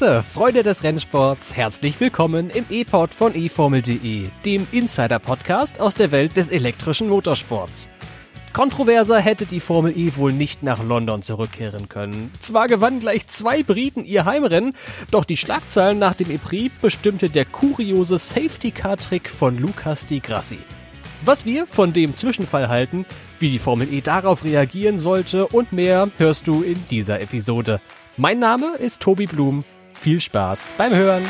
Grüße, Freunde des Rennsports, herzlich willkommen im E-Pod von eFormel.de, dem Insider-Podcast aus der Welt des elektrischen Motorsports. Kontroverser hätte die Formel E wohl nicht nach London zurückkehren können. Zwar gewannen gleich zwei Briten ihr Heimrennen, doch die Schlagzeilen nach dem E-Prix bestimmte der kuriose Safety-Car-Trick von Lucas Di Grassi. Was wir von dem Zwischenfall halten, wie die Formel E darauf reagieren sollte und mehr hörst du in dieser Episode. Mein Name ist Tobi Blum. Viel Spaß beim Hören.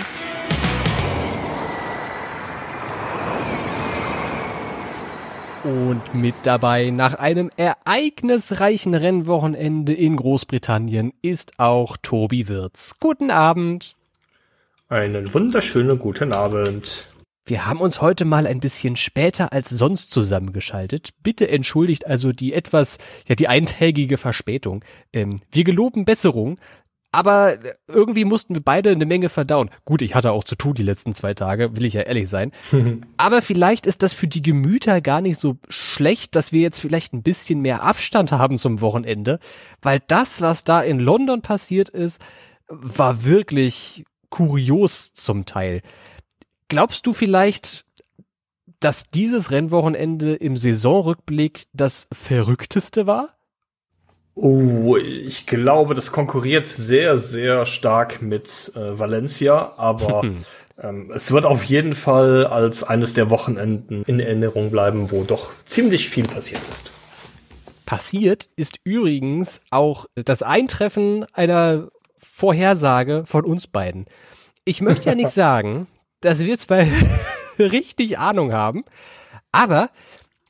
Und mit dabei nach einem ereignisreichen Rennwochenende in Großbritannien ist auch Tobi Wirz. Guten Abend. Einen wunderschönen guten Abend. Wir haben uns heute mal ein bisschen später als sonst zusammengeschaltet. Bitte entschuldigt also die etwas, ja, die eintägige Verspätung. Ähm, wir geloben Besserung, aber irgendwie mussten wir beide eine Menge verdauen. Gut, ich hatte auch zu tun die letzten zwei Tage, will ich ja ehrlich sein. aber vielleicht ist das für die Gemüter gar nicht so schlecht, dass wir jetzt vielleicht ein bisschen mehr Abstand haben zum Wochenende, weil das, was da in London passiert ist, war wirklich kurios zum Teil. Glaubst du vielleicht, dass dieses Rennwochenende im Saisonrückblick das verrückteste war? Oh, ich glaube, das konkurriert sehr, sehr stark mit äh, Valencia, aber ähm, es wird auf jeden Fall als eines der Wochenenden in Erinnerung bleiben, wo doch ziemlich viel passiert ist. Passiert ist übrigens auch das Eintreffen einer Vorhersage von uns beiden. Ich möchte ja nicht sagen, dass wir zwei richtig Ahnung haben. Aber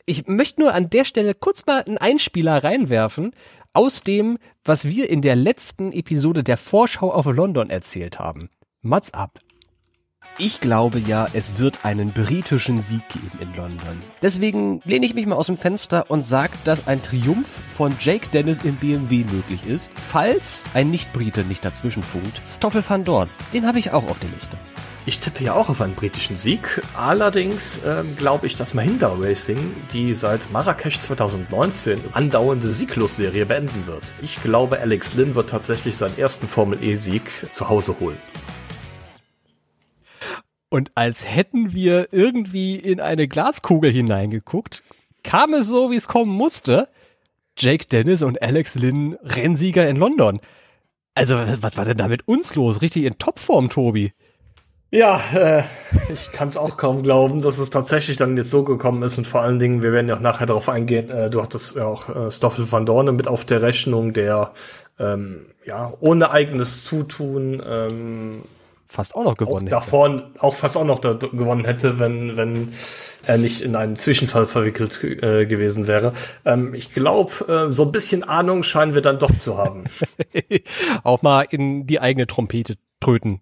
ich möchte nur an der Stelle kurz mal einen Einspieler reinwerfen aus dem, was wir in der letzten Episode der Vorschau auf London erzählt haben. Mats ab. Ich glaube ja, es wird einen britischen Sieg geben in London. Deswegen lehne ich mich mal aus dem Fenster und sage, dass ein Triumph von Jake Dennis im BMW möglich ist, falls ein Nicht-Brite nicht dazwischen funkt. Stoffel van Dorn, den habe ich auch auf der Liste. Ich tippe ja auch auf einen britischen Sieg. Allerdings ähm, glaube ich, dass Mahindra Racing die seit Marrakesch 2019 andauernde Sieglosserie beenden wird. Ich glaube, Alex Lynn wird tatsächlich seinen ersten Formel E-Sieg zu Hause holen. Und als hätten wir irgendwie in eine Glaskugel hineingeguckt, kam es so, wie es kommen musste. Jake Dennis und Alex Lynn Rennsieger in London. Also, was war denn da mit uns los? Richtig in Topform, Tobi. Ja, äh, ich kann es auch kaum glauben, dass es tatsächlich dann jetzt so gekommen ist und vor allen Dingen, wir werden ja auch nachher darauf eingehen, äh, du hattest ja auch äh, Stoffel van Dorne mit auf der Rechnung, der ähm, ja ohne eigenes Zutun ähm, fast auch noch gewonnen auch davor auch fast auch noch da, gewonnen hätte, wenn wenn er nicht in einen Zwischenfall verwickelt äh, gewesen wäre. Ähm, ich glaube, äh, so ein bisschen Ahnung scheinen wir dann doch zu haben. auch mal in die eigene Trompete tröten.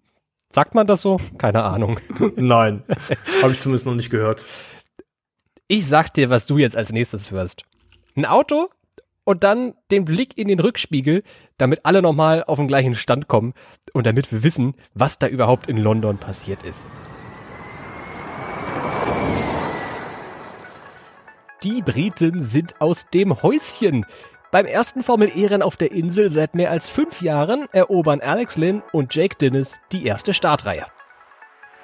Sagt man das so? Keine Ahnung. Nein, habe ich zumindest noch nicht gehört. Ich sag dir, was du jetzt als nächstes hörst. Ein Auto und dann den Blick in den Rückspiegel, damit alle nochmal auf den gleichen Stand kommen und damit wir wissen, was da überhaupt in London passiert ist. Die Briten sind aus dem Häuschen. Beim ersten Formel-E-Rennen auf der Insel seit mehr als fünf Jahren erobern Alex Lynn und Jake Dennis die erste Startreihe.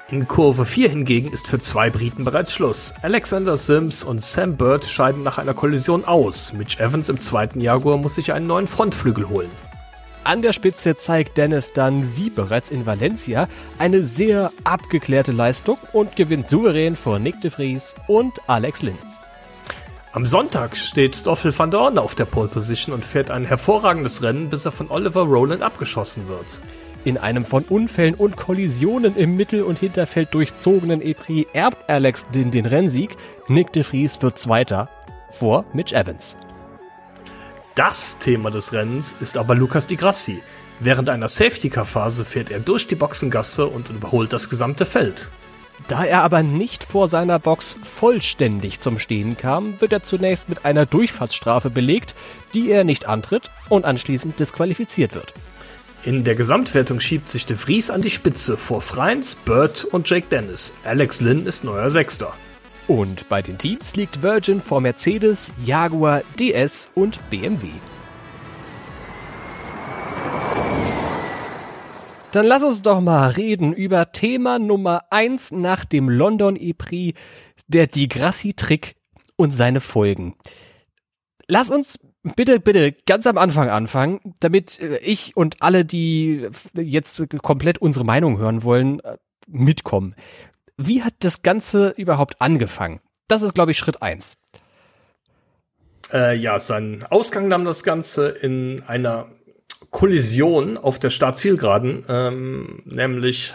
In Kurve 4 hingegen ist für zwei Briten bereits Schluss. Alexander Sims und Sam Bird scheiden nach einer Kollision aus. Mitch Evans im zweiten Jaguar muss sich einen neuen Frontflügel holen. An der Spitze zeigt Dennis dann, wie bereits in Valencia, eine sehr abgeklärte Leistung und gewinnt souverän vor Nick de Vries und Alex Lynn. Am Sonntag steht Stoffel van Dorn auf der Pole Position und fährt ein hervorragendes Rennen, bis er von Oliver Rowland abgeschossen wird. In einem von Unfällen und Kollisionen im Mittel- und Hinterfeld durchzogenen Epri erbt Alex den, den Rennsieg. Nick de Vries wird Zweiter vor Mitch Evans. Das Thema des Rennens ist aber Lucas Di Grassi. Während einer Safety-Car-Phase fährt er durch die Boxengasse und überholt das gesamte Feld. Da er aber nicht vor seiner Box vollständig zum Stehen kam, wird er zunächst mit einer Durchfahrtsstrafe belegt, die er nicht antritt und anschließend disqualifiziert wird. In der Gesamtwertung schiebt sich De Vries an die Spitze vor Freins, Bird und Jake Dennis. Alex Lynn ist neuer Sechster. Und bei den Teams liegt Virgin vor Mercedes, Jaguar, DS und BMW. Dann lass uns doch mal reden über Thema Nummer eins nach dem London E-Prix, der Digrassi-Trick und seine Folgen. Lass uns bitte, bitte ganz am Anfang anfangen, damit äh, ich und alle, die jetzt komplett unsere Meinung hören wollen, äh, mitkommen. Wie hat das Ganze überhaupt angefangen? Das ist, glaube ich, Schritt eins. Äh, ja, seinen Ausgang nahm das Ganze in einer Kollision auf der Startzielgeraden, ähm, nämlich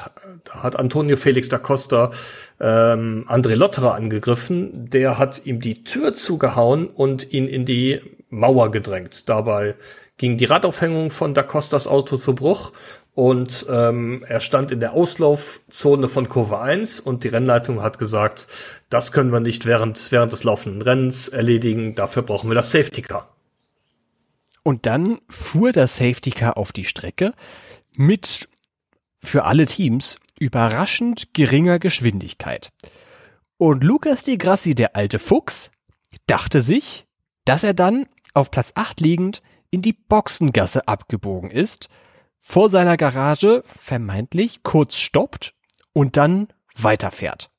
hat Antonio Felix da Costa ähm, André Lotterer angegriffen. Der hat ihm die Tür zugehauen und ihn in die Mauer gedrängt. Dabei ging die Radaufhängung von da Costas Auto zu Bruch und ähm, er stand in der Auslaufzone von Kurve 1 und die Rennleitung hat gesagt, das können wir nicht während, während des laufenden Rennens erledigen, dafür brauchen wir das Safety Car. Und dann fuhr das Safety Car auf die Strecke mit für alle Teams überraschend geringer Geschwindigkeit. Und Lucas Di Grassi, der alte Fuchs, dachte sich, dass er dann auf Platz 8 liegend in die Boxengasse abgebogen ist, vor seiner Garage vermeintlich kurz stoppt und dann weiterfährt.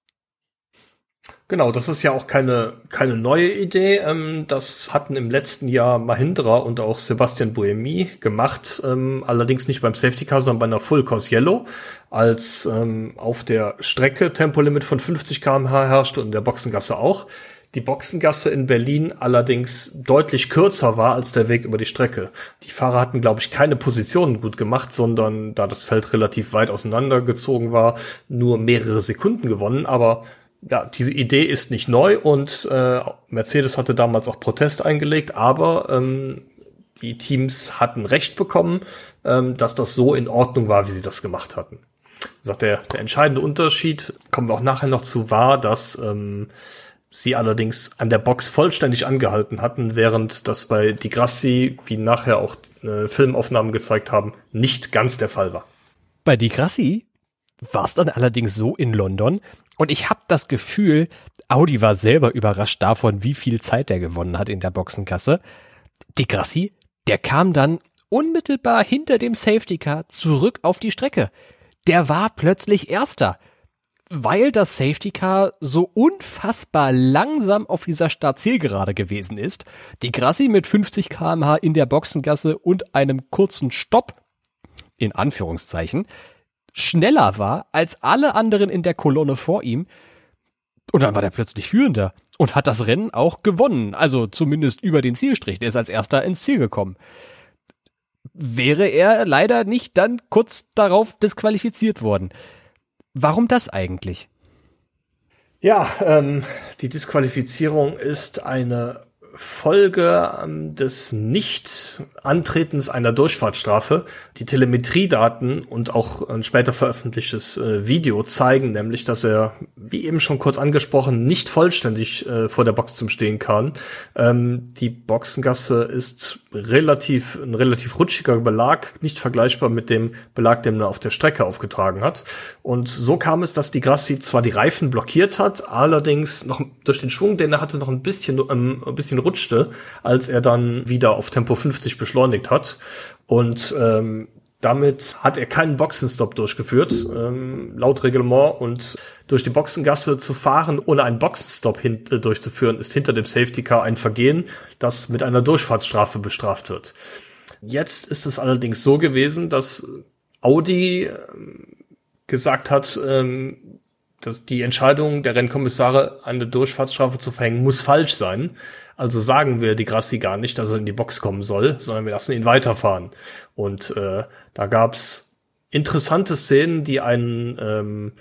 Genau, das ist ja auch keine, keine neue Idee. Ähm, das hatten im letzten Jahr Mahindra und auch Sebastian Buemi gemacht. Ähm, allerdings nicht beim Safety Car, sondern bei einer Full Course Yellow, als ähm, auf der Strecke Tempolimit von 50 km/h herrschte und in der Boxengasse auch. Die Boxengasse in Berlin allerdings deutlich kürzer war als der Weg über die Strecke. Die Fahrer hatten, glaube ich, keine Positionen gut gemacht, sondern da das Feld relativ weit auseinandergezogen war, nur mehrere Sekunden gewonnen. Aber ja, diese Idee ist nicht neu und äh, Mercedes hatte damals auch Protest eingelegt, aber ähm, die Teams hatten Recht bekommen, ähm, dass das so in Ordnung war, wie sie das gemacht hatten. Sagt der, der entscheidende Unterschied, kommen wir auch nachher noch zu, war, dass ähm, sie allerdings an der Box vollständig angehalten hatten, während das bei Di Grassi, wie nachher auch äh, Filmaufnahmen gezeigt haben, nicht ganz der Fall war. Bei Di Grassi war es dann allerdings so in London, und ich habe das Gefühl, Audi war selber überrascht davon, wie viel Zeit er gewonnen hat in der Boxenkasse. Die Grassi, der kam dann unmittelbar hinter dem Safety Car zurück auf die Strecke. Der war plötzlich Erster, weil das Safety Car so unfassbar langsam auf dieser Startzielgerade gewesen ist. Die Grassi mit 50 kmh in der Boxengasse und einem kurzen Stopp, in Anführungszeichen, schneller war als alle anderen in der Kolonne vor ihm. Und dann war der plötzlich Führender und hat das Rennen auch gewonnen. Also zumindest über den Zielstrich. Der ist als erster ins Ziel gekommen. Wäre er leider nicht dann kurz darauf disqualifiziert worden. Warum das eigentlich? Ja, ähm, die Disqualifizierung ist eine Folge ähm, des Nicht-Antretens einer Durchfahrtsstrafe. Die Telemetriedaten und auch ein später veröffentlichtes äh, Video zeigen nämlich, dass er, wie eben schon kurz angesprochen, nicht vollständig äh, vor der Box zum Stehen kann. Ähm, die Boxengasse ist relativ, ein relativ rutschiger Belag, nicht vergleichbar mit dem Belag, den er auf der Strecke aufgetragen hat. Und so kam es, dass die Grassi zwar die Reifen blockiert hat, allerdings noch durch den Schwung, den er hatte, noch ein bisschen, ähm, ein bisschen rutschte, als er dann wieder auf Tempo 50 beschleunigt hat. Und ähm, damit hat er keinen Boxenstopp durchgeführt, ähm, laut Reglement. Und durch die Boxengasse zu fahren, ohne einen Boxenstopp hin, äh, durchzuführen, ist hinter dem Safety Car ein Vergehen, das mit einer Durchfahrtsstrafe bestraft wird. Jetzt ist es allerdings so gewesen, dass Audi äh, gesagt hat, ähm, dass die Entscheidung der Rennkommissare, eine Durchfahrtsstrafe zu verhängen, muss falsch sein. Also sagen wir die Grassi gar nicht, dass er in die Box kommen soll, sondern wir lassen ihn weiterfahren. Und äh, da gab's interessante Szenen, die einen ähm,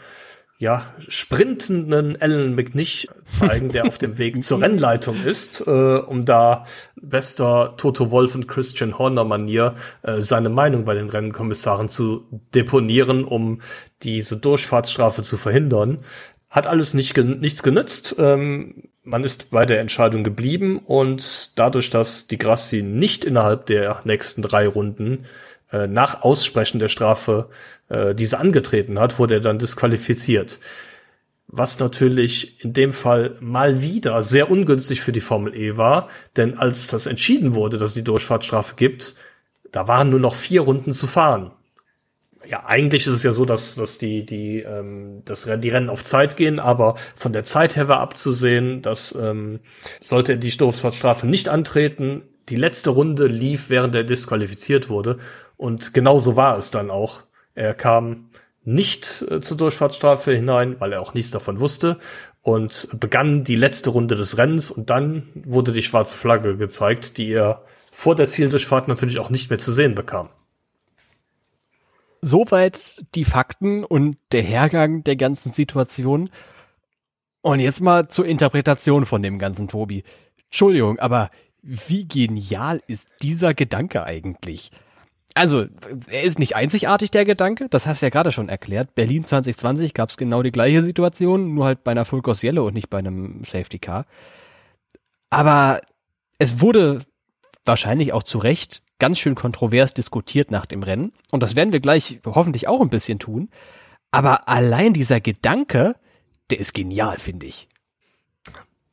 ja, sprintenden Alan McNish zeigen, der auf dem Weg zur Rennleitung ist, äh, um da bester Toto Wolf und Christian Horner Manier äh, seine Meinung bei den Rennkommissaren zu deponieren, um diese Durchfahrtsstrafe zu verhindern. Hat alles nicht gen nichts genützt. Ähm, man ist bei der Entscheidung geblieben und dadurch, dass die Grassi nicht innerhalb der nächsten drei Runden äh, nach Aussprechen der Strafe äh, diese angetreten hat, wurde er dann disqualifiziert. Was natürlich in dem Fall mal wieder sehr ungünstig für die Formel E war, denn als das entschieden wurde, dass es die Durchfahrtsstrafe gibt, da waren nur noch vier Runden zu fahren. ja, eigentlich ist es ja so, dass, dass die, die, ähm, dass die Rennen auf Zeit gehen, aber von der Zeit her war abzusehen, dass ähm, sollte die Stoßfahrtstrafe nicht antreten, die letzte Runde lief, während er disqualifiziert wurde. Und genauso war es dann auch. Er kam nicht äh, zur Durchfahrtsstrafe hinein, weil er auch nichts davon wusste und begann die letzte Runde des Rennens und dann wurde die schwarze Flagge gezeigt, die er vor der Zieldurchfahrt natürlich auch nicht mehr zu sehen bekam. Soweit die Fakten und der Hergang der ganzen Situation. Und jetzt mal zur Interpretation von dem ganzen Tobi. Entschuldigung, aber wie genial ist dieser Gedanke eigentlich? Also, er ist nicht einzigartig, der Gedanke. Das hast du ja gerade schon erklärt. Berlin 2020 gab es genau die gleiche Situation, nur halt bei einer Full Course Yellow und nicht bei einem Safety Car. Aber es wurde wahrscheinlich auch zu Recht ganz schön kontrovers diskutiert nach dem Rennen. Und das werden wir gleich hoffentlich auch ein bisschen tun. Aber allein dieser Gedanke, der ist genial, finde ich.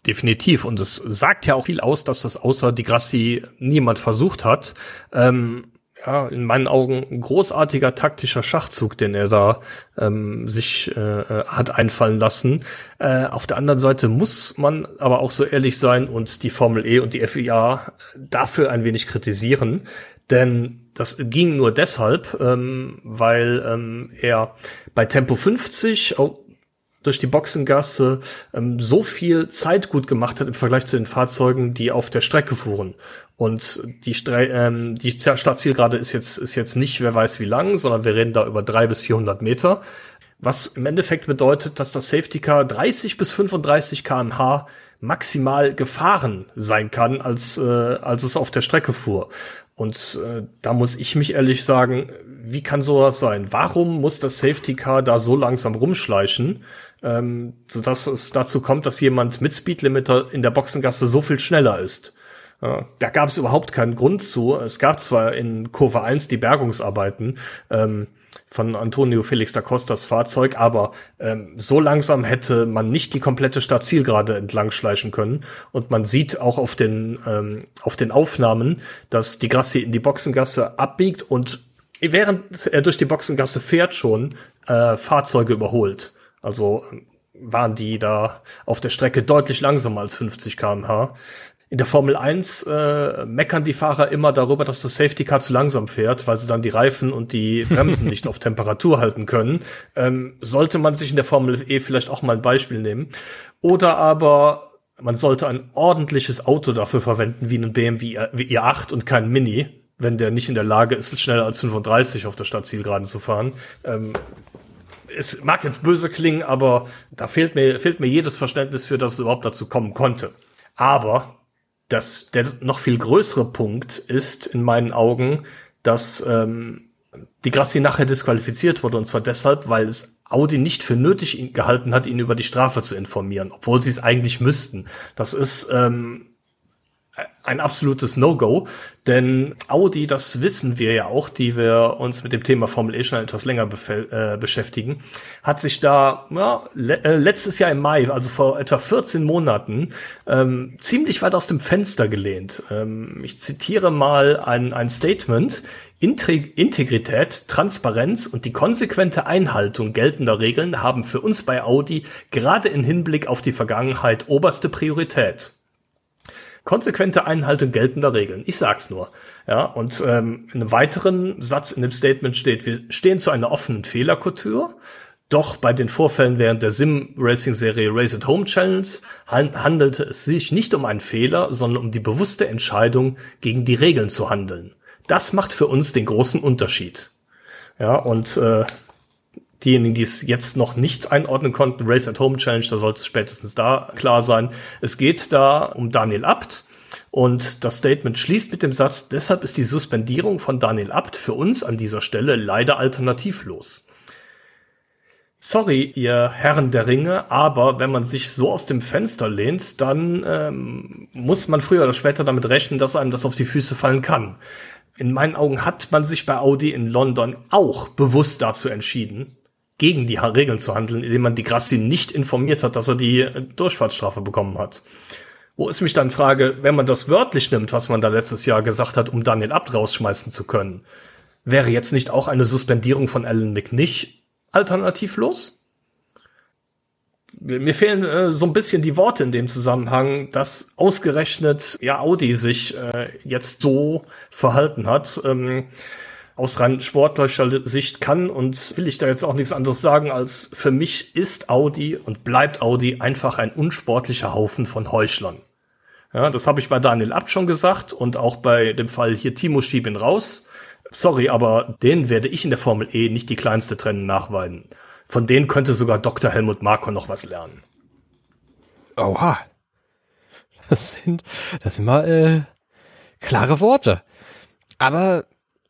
Definitiv. Und es sagt ja auch viel aus, dass das außer die Grassi niemand versucht hat. Ähm, ja, in meinen Augen ein großartiger taktischer Schachzug, den er da ähm, sich äh, äh hat einfallen lassen. Äh, auf der anderen Seite muss man aber auch so ehrlich sein und die Formel E und die FIA dafür ein wenig kritisieren, denn das ging nur deshalb, ähm, weil ähm, er bei Tempo 50 oh, durch die Boxengasse ähm, so viel Zeit gut gemacht hat im Vergleich zu den Fahrzeugen, die auf der Strecke fuhren. Und die, Stre ähm, die Startzielgerade ist jetzt, ist jetzt nicht, wer weiß wie lang, sondern wir reden da über drei bis 400 Meter. Was im Endeffekt bedeutet, dass das Safety Car 30 bis 35 kmh maximal gefahren sein kann, als, äh, als es auf der Strecke fuhr. Und äh, da muss ich mich ehrlich sagen, wie kann sowas sein? Warum muss das Safety Car da so langsam rumschleichen, ähm, sodass es dazu kommt, dass jemand mit Speedlimiter in der Boxengasse so viel schneller ist? Da gab es überhaupt keinen Grund zu. Es gab zwar in Kurve 1 die Bergungsarbeiten ähm, von Antonio Felix da Costas Fahrzeug, aber ähm, so langsam hätte man nicht die komplette Startzielgerade entlang schleichen können. Und man sieht auch auf den, ähm, auf den Aufnahmen, dass die Grassi in die Boxengasse abbiegt und während er durch die Boxengasse fährt schon äh, Fahrzeuge überholt. Also waren die da auf der Strecke deutlich langsamer als 50 kmh in der Formel 1 äh, meckern die Fahrer immer darüber, dass das Safety Car zu langsam fährt, weil sie dann die Reifen und die Bremsen nicht auf Temperatur halten können. Ähm, sollte man sich in der Formel E vielleicht auch mal ein Beispiel nehmen. Oder aber man sollte ein ordentliches Auto dafür verwenden, wie ein BMW i8 und kein Mini, wenn der nicht in der Lage ist, schneller als 35 auf der Stadtzielgeraden zu fahren. Ähm, es mag jetzt böse klingen, aber da fehlt mir, fehlt mir jedes Verständnis für, dass es überhaupt dazu kommen konnte. Aber das, der noch viel größere Punkt ist in meinen Augen, dass ähm, die Grassi nachher disqualifiziert wurde und zwar deshalb, weil es Audi nicht für nötig gehalten hat, ihn über die Strafe zu informieren, obwohl sie es eigentlich müssten. Das ist ähm, ein absolutes No-Go, denn Audi, das wissen wir ja auch, die wir uns mit dem Thema Formel E schon etwas länger äh, beschäftigen, hat sich da ja, le äh, letztes Jahr im Mai, also vor etwa 14 Monaten, ähm, ziemlich weit aus dem Fenster gelehnt. Ähm, ich zitiere mal ein, ein Statement. Integrität, Transparenz und die konsequente Einhaltung geltender Regeln haben für uns bei Audi gerade in Hinblick auf die Vergangenheit oberste Priorität konsequente Einhaltung geltender Regeln. Ich sag's nur. Ja, und ähm, in einem weiteren Satz in dem Statement steht, wir stehen zu einer offenen Fehlerkultur. Doch bei den Vorfällen während der Sim-Racing-Serie Race at Home Challenge handelte es sich nicht um einen Fehler, sondern um die bewusste Entscheidung, gegen die Regeln zu handeln. Das macht für uns den großen Unterschied. Ja, und äh, diejenigen, die es jetzt noch nicht einordnen konnten, Race at Home Challenge, da sollte es spätestens da klar sein. Es geht da um Daniel Abt. Und das Statement schließt mit dem Satz, deshalb ist die Suspendierung von Daniel Abt für uns an dieser Stelle leider alternativlos. Sorry, ihr Herren der Ringe, aber wenn man sich so aus dem Fenster lehnt, dann ähm, muss man früher oder später damit rechnen, dass einem das auf die Füße fallen kann. In meinen Augen hat man sich bei Audi in London auch bewusst dazu entschieden, gegen die Regeln zu handeln, indem man die Grassi nicht informiert hat, dass er die äh, Durchfahrtsstrafe bekommen hat. Wo ist mich dann frage, wenn man das wörtlich nimmt, was man da letztes Jahr gesagt hat, um Daniel Abt rausschmeißen zu können, Wäre jetzt nicht auch eine Suspendierung von Alan McNish alternativlos? Mir fehlen äh, so ein bisschen die Worte in dem Zusammenhang, dass ausgerechnet ja Audi sich äh, jetzt so verhalten hat. Ähm, aus rein sportlicher Sicht kann und will ich da jetzt auch nichts anderes sagen, als für mich ist Audi und bleibt Audi einfach ein unsportlicher Haufen von Heuchlern. Ja, das habe ich bei Daniel Abt schon gesagt und auch bei dem Fall hier Timo Schieb ihn raus. Sorry, aber den werde ich in der Formel E nicht die kleinste Trennen nachweiden. Von denen könnte sogar Dr. Helmut Marko noch was lernen. Oha. Das sind, das sind mal äh, klare Worte. Aber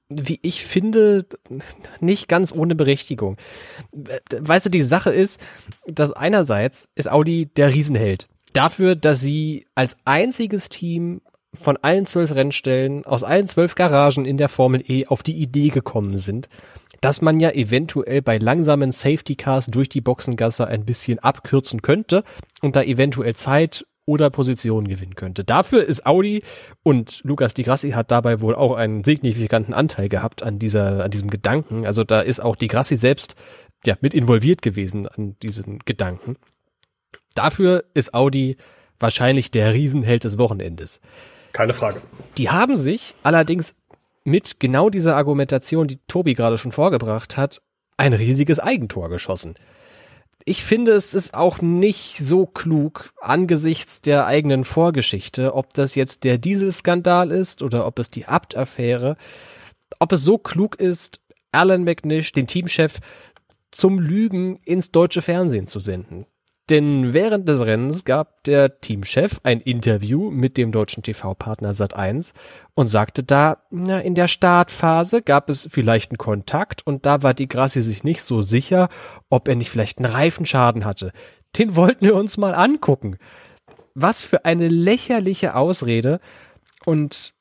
wie ich finde, nicht ganz ohne Berechtigung. Weißt du, die Sache ist, dass einerseits ist Audi der Riesenheld. Dafür, dass sie als einziges Team von allen zwölf Rennstellen, aus allen zwölf Garagen in der Formel E auf die Idee gekommen sind, dass man ja eventuell bei langsamen Safety Cars durch die Boxengasse ein bisschen abkürzen könnte und da eventuell Zeit oder Positionen gewinnen könnte. Dafür ist Audi und Lukas Di Grassi hat dabei wohl auch einen signifikanten Anteil gehabt an dieser, an diesem Gedanken. Also da ist auch Di Grassi selbst ja mit involviert gewesen an diesen Gedanken. Dafür ist Audi wahrscheinlich der Riesenheld des Wochenendes. Keine Frage. Die haben sich allerdings mit genau dieser Argumentation, die Tobi gerade schon vorgebracht hat, ein riesiges Eigentor geschossen ich finde, es ist auch nicht so klug angesichts der eigenen Vorgeschichte, ob das jetzt der Dieselskandal ist oder ob es die Abt-Affäre, ob es so klug ist, Alan McNish, den Teamchef, zum Lügen ins deutsche Fernsehen zu senden. Denn während des Rennens gab der Teamchef ein Interview mit dem deutschen TV-Partner Sat1 und sagte da, na, in der Startphase gab es vielleicht einen Kontakt und da war die Grassi sich nicht so sicher, ob er nicht vielleicht einen Reifenschaden hatte. Den wollten wir uns mal angucken. Was für eine lächerliche Ausrede und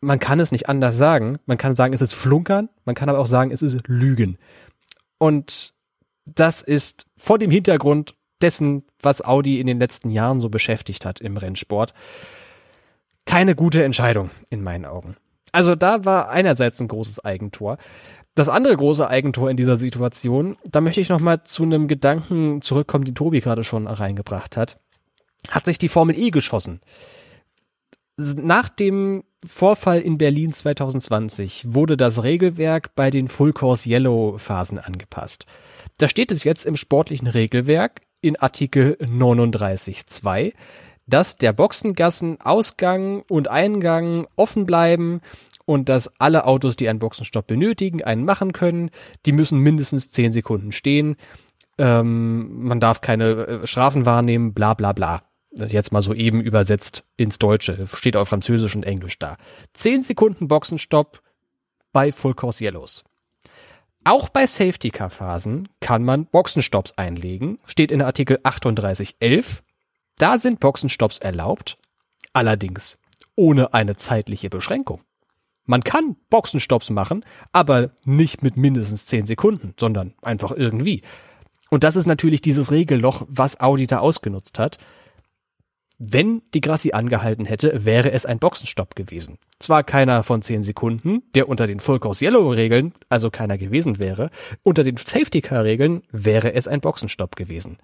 man kann es nicht anders sagen. Man kann sagen, es ist Flunkern, man kann aber auch sagen, es ist Lügen. Und das ist vor dem Hintergrund dessen, was Audi in den letzten Jahren so beschäftigt hat im Rennsport. Keine gute Entscheidung in meinen Augen. Also da war einerseits ein großes Eigentor. Das andere große Eigentor in dieser Situation, da möchte ich nochmal zu einem Gedanken zurückkommen, den Tobi gerade schon reingebracht hat, hat sich die Formel E geschossen. Nach dem Vorfall in Berlin 2020 wurde das Regelwerk bei den Full Course Yellow Phasen angepasst. Da steht es jetzt im sportlichen Regelwerk, in Artikel 39.2, dass der Boxengassenausgang und Eingang offen bleiben und dass alle Autos, die einen Boxenstopp benötigen, einen machen können. Die müssen mindestens 10 Sekunden stehen. Ähm, man darf keine äh, Strafen wahrnehmen, bla bla bla. Jetzt mal so eben übersetzt ins Deutsche. Steht auf Französisch und Englisch da. 10 Sekunden Boxenstopp bei Full Course Yellows. Auch bei Safety-Car-Phasen kann man Boxenstopps einlegen, steht in Artikel 38.11. Da sind Boxenstopps erlaubt, allerdings ohne eine zeitliche Beschränkung. Man kann Boxenstopps machen, aber nicht mit mindestens 10 Sekunden, sondern einfach irgendwie. Und das ist natürlich dieses Regelloch, was Audi da ausgenutzt hat. Wenn die Grassi angehalten hätte, wäre es ein Boxenstopp gewesen. Zwar keiner von 10 Sekunden, der unter den Full Course Yellow Regeln also keiner gewesen wäre, unter den Safety Car Regeln wäre es ein Boxenstopp gewesen.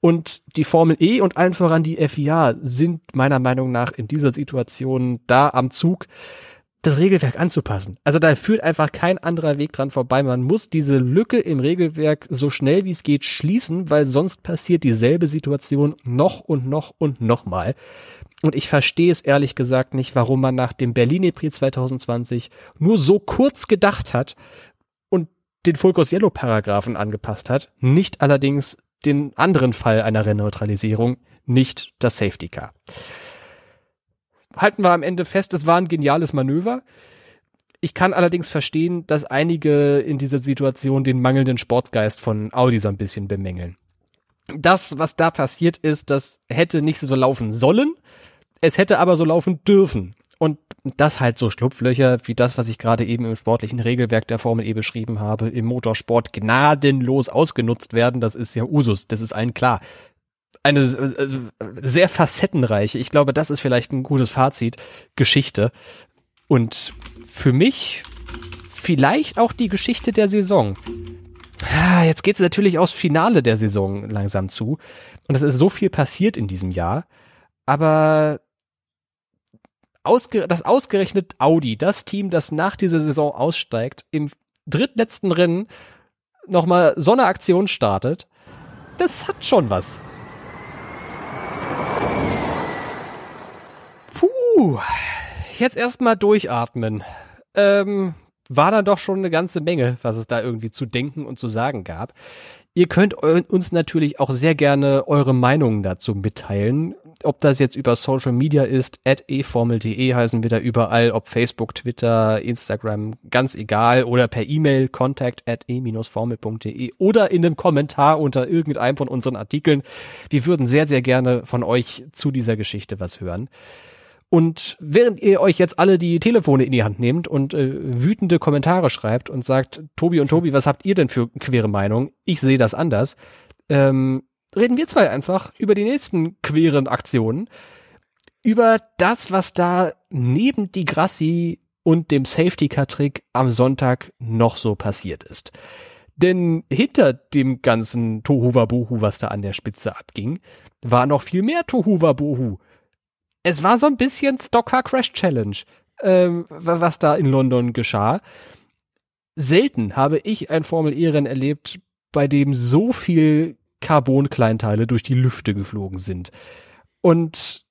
Und die Formel E und allen voran die FIA sind meiner Meinung nach in dieser Situation da am Zug, das Regelwerk anzupassen. Also da führt einfach kein anderer Weg dran vorbei. Man muss diese Lücke im Regelwerk so schnell wie es geht schließen, weil sonst passiert dieselbe Situation noch und noch und noch mal. Und ich verstehe es ehrlich gesagt nicht, warum man nach dem Berlin Prix 2020 nur so kurz gedacht hat und den Fulcos Yellow Paragraphen angepasst hat, nicht allerdings den anderen Fall einer Reneutralisierung, nicht das Safety Car halten wir am Ende fest, es war ein geniales Manöver. Ich kann allerdings verstehen, dass einige in dieser Situation den mangelnden Sportsgeist von Audi so ein bisschen bemängeln. Das, was da passiert ist, das hätte nicht so laufen sollen. Es hätte aber so laufen dürfen. Und das halt so Schlupflöcher wie das, was ich gerade eben im sportlichen Regelwerk der Formel E beschrieben habe, im Motorsport gnadenlos ausgenutzt werden, das ist ja Usus, das ist allen klar eine äh, sehr facettenreiche, ich glaube, das ist vielleicht ein gutes Fazit, Geschichte. Und für mich vielleicht auch die Geschichte der Saison. Ah, jetzt geht es natürlich aufs Finale der Saison langsam zu. Und es ist so viel passiert in diesem Jahr. Aber ausge das ausgerechnet Audi, das Team, das nach dieser Saison aussteigt, im drittletzten Rennen nochmal so eine Aktion startet, das hat schon was. Puh, jetzt erstmal durchatmen. Ähm, war dann doch schon eine ganze Menge, was es da irgendwie zu denken und zu sagen gab. Ihr könnt uns natürlich auch sehr gerne eure Meinungen dazu mitteilen. Ob das jetzt über Social Media ist, at eformel.de heißen wir da überall, ob Facebook, Twitter, Instagram, ganz egal, oder per E-Mail contact at e-formel.de oder in einem Kommentar unter irgendeinem von unseren Artikeln. Wir würden sehr, sehr gerne von euch zu dieser Geschichte was hören. Und während ihr euch jetzt alle die Telefone in die Hand nehmt und äh, wütende Kommentare schreibt und sagt, Tobi und Tobi, was habt ihr denn für queere Meinung? Ich sehe das anders. Ähm, reden wir zwei einfach über die nächsten queeren Aktionen. Über das, was da neben die Grassi und dem Safety-Car-Trick am Sonntag noch so passiert ist. Denn hinter dem ganzen Tohuwabohu, was da an der Spitze abging, war noch viel mehr Tohuwabohu es war so ein bisschen Stocker Crash Challenge, ähm, was da in London geschah. Selten habe ich ein Formel E-Rennen erlebt, bei dem so viel Carbon-Kleinteile durch die Lüfte geflogen sind. Und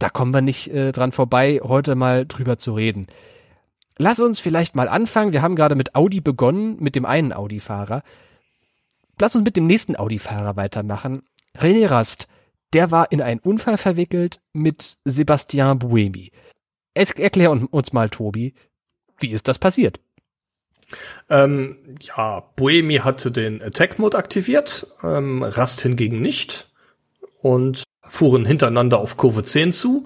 da kommen wir nicht äh, dran vorbei, heute mal drüber zu reden. Lass uns vielleicht mal anfangen. Wir haben gerade mit Audi begonnen, mit dem einen Audi-Fahrer. Lass uns mit dem nächsten Audi-Fahrer weitermachen. René Rast der war in einen Unfall verwickelt mit Sebastian Buemi. Es, erklär uns mal, Tobi, wie ist das passiert? Ähm, ja, Buemi hatte den Attack-Mode aktiviert, ähm, Rast hingegen nicht und fuhren hintereinander auf Kurve 10 zu.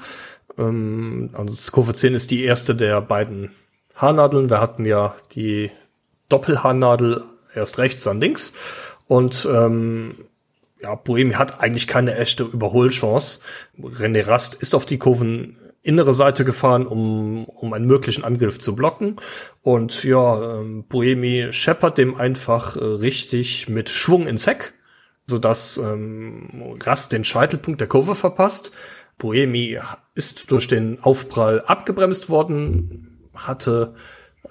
Ähm, also Kurve 10 ist die erste der beiden Haarnadeln. Wir hatten ja die Doppelhaarnadel erst rechts, dann links. Und ähm, ja, Boemi hat eigentlich keine echte Überholchance. René Rast ist auf die Kurven innere Seite gefahren, um, um einen möglichen Angriff zu blocken. Und ja, ähm, Boemi scheppert dem einfach äh, richtig mit Schwung ins Heck, sodass ähm, Rast den Scheitelpunkt der Kurve verpasst. Boemi ist durch den Aufprall abgebremst worden, hatte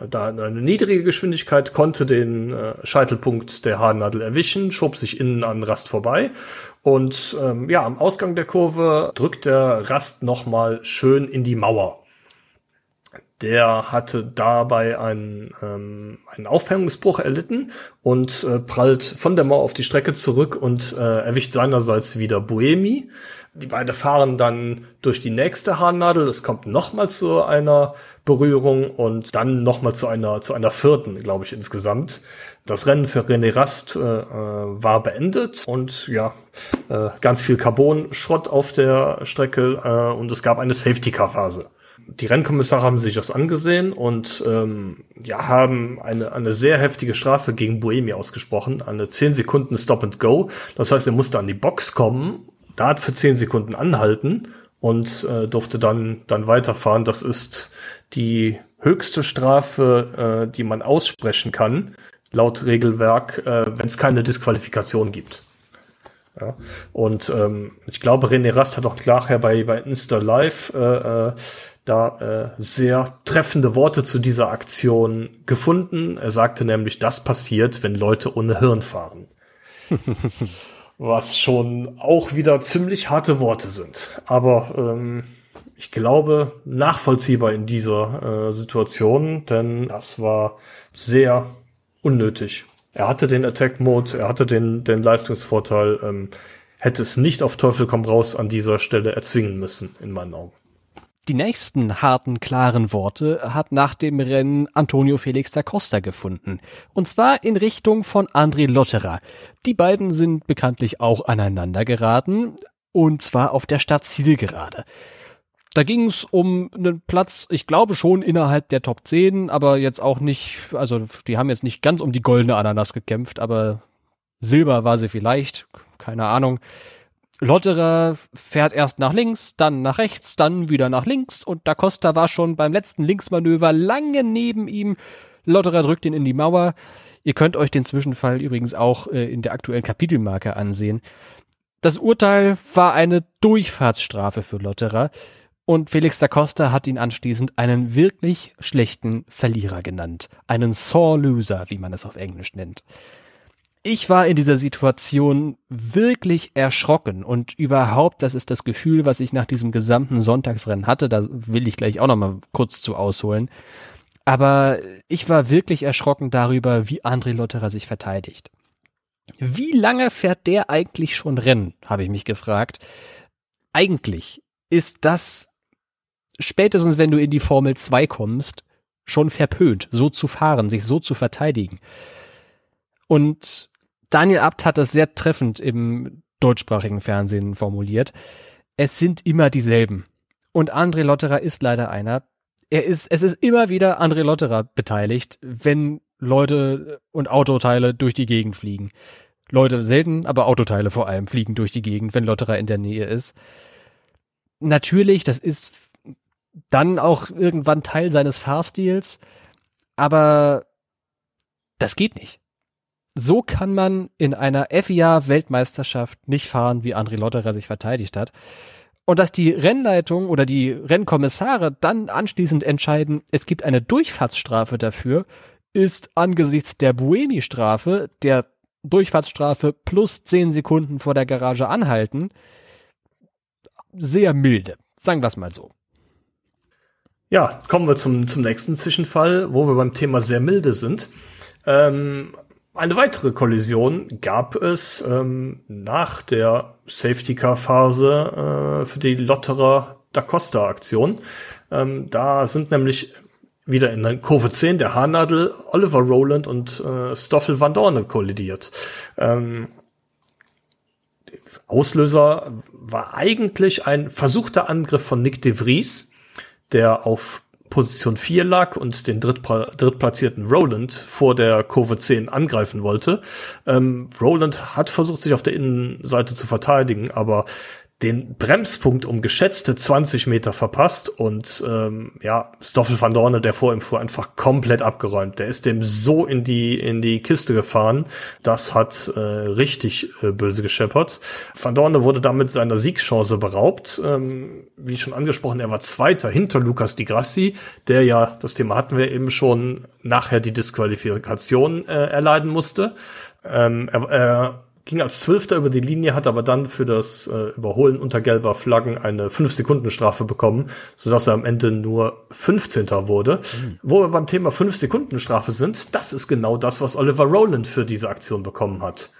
da eine niedrige Geschwindigkeit, konnte den äh, Scheitelpunkt der Haarnadel erwischen, schob sich innen an Rast vorbei und ähm, ja, am Ausgang der Kurve drückt der Rast nochmal schön in die Mauer. Der hatte dabei einen, ähm, einen Aufhängungsbruch erlitten und äh, prallt von der Mauer auf die Strecke zurück und äh, erwischt seinerseits wieder Boemi. Die beiden fahren dann durch die nächste Haarnadel. Es kommt nochmal zu einer Berührung und dann nochmal zu einer, zu einer vierten, glaube ich, insgesamt. Das Rennen für René Rast äh, äh, war beendet und ja, äh, ganz viel Carbon-Schrott auf der Strecke äh, und es gab eine Safety-Car-Phase. Die Rennkommissare haben sich das angesehen und ähm, ja, haben eine, eine sehr heftige Strafe gegen Buemi ausgesprochen, eine 10 Sekunden Stop and Go. Das heißt, er musste an die Box kommen Dart für zehn Sekunden anhalten und äh, durfte dann, dann weiterfahren. Das ist die höchste Strafe, äh, die man aussprechen kann, laut Regelwerk, äh, wenn es keine Disqualifikation gibt. Ja. Und ähm, ich glaube, René Rast hat auch nachher bei, bei Insta Live äh, äh, da äh, sehr treffende Worte zu dieser Aktion gefunden. Er sagte nämlich, das passiert, wenn Leute ohne Hirn fahren. was schon auch wieder ziemlich harte Worte sind. Aber ähm, ich glaube, nachvollziehbar in dieser äh, Situation, denn das war sehr unnötig. Er hatte den Attack-Mode, er hatte den, den Leistungsvorteil, ähm, hätte es nicht auf Teufel komm raus an dieser Stelle erzwingen müssen, in meinen Augen. Die nächsten harten, klaren Worte hat nach dem Rennen Antonio Felix da Costa gefunden. Und zwar in Richtung von André Lotterer. Die beiden sind bekanntlich auch aneinander geraten. Und zwar auf der Stadt Zielgerade. Da ging es um einen Platz, ich glaube schon innerhalb der Top 10, aber jetzt auch nicht, also die haben jetzt nicht ganz um die goldene Ananas gekämpft, aber Silber war sie vielleicht, keine Ahnung. Lotterer fährt erst nach links, dann nach rechts, dann wieder nach links und Da Costa war schon beim letzten Linksmanöver lange neben ihm. Lotterer drückt ihn in die Mauer. Ihr könnt euch den Zwischenfall übrigens auch äh, in der aktuellen Kapitelmarke ansehen. Das Urteil war eine Durchfahrtsstrafe für Lotterer und Felix da Costa hat ihn anschließend einen wirklich schlechten Verlierer genannt. Einen sore loser, wie man es auf Englisch nennt. Ich war in dieser Situation wirklich erschrocken und überhaupt, das ist das Gefühl, was ich nach diesem gesamten Sonntagsrennen hatte, da will ich gleich auch noch mal kurz zu ausholen. Aber ich war wirklich erschrocken darüber, wie André Lotterer sich verteidigt. Wie lange fährt der eigentlich schon Rennen, habe ich mich gefragt. Eigentlich ist das spätestens, wenn du in die Formel 2 kommst, schon verpönt, so zu fahren, sich so zu verteidigen. Und Daniel Abt hat das sehr treffend im deutschsprachigen Fernsehen formuliert. Es sind immer dieselben. Und André Lotterer ist leider einer. Er ist, es ist immer wieder André Lotterer beteiligt, wenn Leute und Autoteile durch die Gegend fliegen. Leute selten, aber Autoteile vor allem fliegen durch die Gegend, wenn Lotterer in der Nähe ist. Natürlich, das ist dann auch irgendwann Teil seines Fahrstils, aber das geht nicht. So kann man in einer FIA-Weltmeisterschaft nicht fahren, wie André Lotterer sich verteidigt hat. Und dass die Rennleitung oder die Rennkommissare dann anschließend entscheiden, es gibt eine Durchfahrtsstrafe dafür, ist angesichts der Buemi-Strafe, der Durchfahrtsstrafe plus zehn Sekunden vor der Garage anhalten, sehr milde. Sagen wir es mal so. Ja, kommen wir zum, zum nächsten Zwischenfall, wo wir beim Thema sehr milde sind. Ähm, eine weitere Kollision gab es ähm, nach der Safety Car Phase äh, für die Lotterer Da Costa Aktion. Ähm, da sind nämlich wieder in der Kurve 10 der Haarnadel Oliver Rowland und äh, Stoffel Van Dorne kollidiert. Ähm, Auslöser war eigentlich ein versuchter Angriff von Nick de Vries, der auf Position 4 lag und den drittpla drittplatzierten Roland vor der Kurve 10 angreifen wollte. Ähm, Roland hat versucht, sich auf der Innenseite zu verteidigen, aber den Bremspunkt um geschätzte 20 Meter verpasst und ähm, ja, Stoffel van Dorne, der vor ihm fuhr, einfach komplett abgeräumt. Der ist dem so in die in die Kiste gefahren, das hat äh, richtig äh, böse gescheppert. Van Dorne wurde damit seiner Siegchance beraubt. Ähm, wie schon angesprochen, er war Zweiter hinter Lukas Di Grassi, der ja, das Thema hatten wir eben schon, nachher die Disqualifikation äh, erleiden musste. Ähm, er, er ging als Zwölfter über die Linie, hat aber dann für das äh, Überholen unter gelber Flaggen eine 5-Sekunden-Strafe bekommen, sodass er am Ende nur 15. wurde. Mhm. Wo wir beim Thema 5-Sekunden-Strafe sind, das ist genau das, was Oliver Rowland für diese Aktion bekommen hat.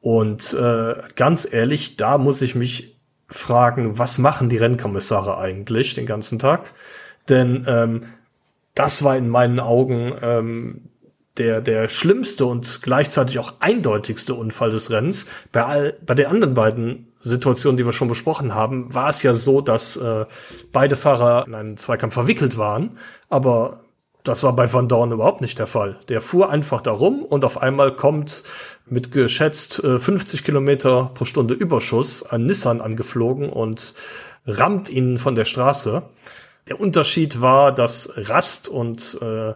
Und äh, ganz ehrlich, da muss ich mich fragen, was machen die Rennkommissare eigentlich den ganzen Tag? Denn ähm, das war in meinen Augen ähm, der, der schlimmste und gleichzeitig auch eindeutigste Unfall des Rennens. Bei, all, bei den anderen beiden Situationen, die wir schon besprochen haben, war es ja so, dass äh, beide Fahrer in einen Zweikampf verwickelt waren. Aber das war bei Van Dorn überhaupt nicht der Fall. Der fuhr einfach da rum und auf einmal kommt mit geschätzt äh, 50 Kilometer pro Stunde Überschuss ein Nissan angeflogen und rammt ihn von der Straße. Der Unterschied war, dass Rast und äh,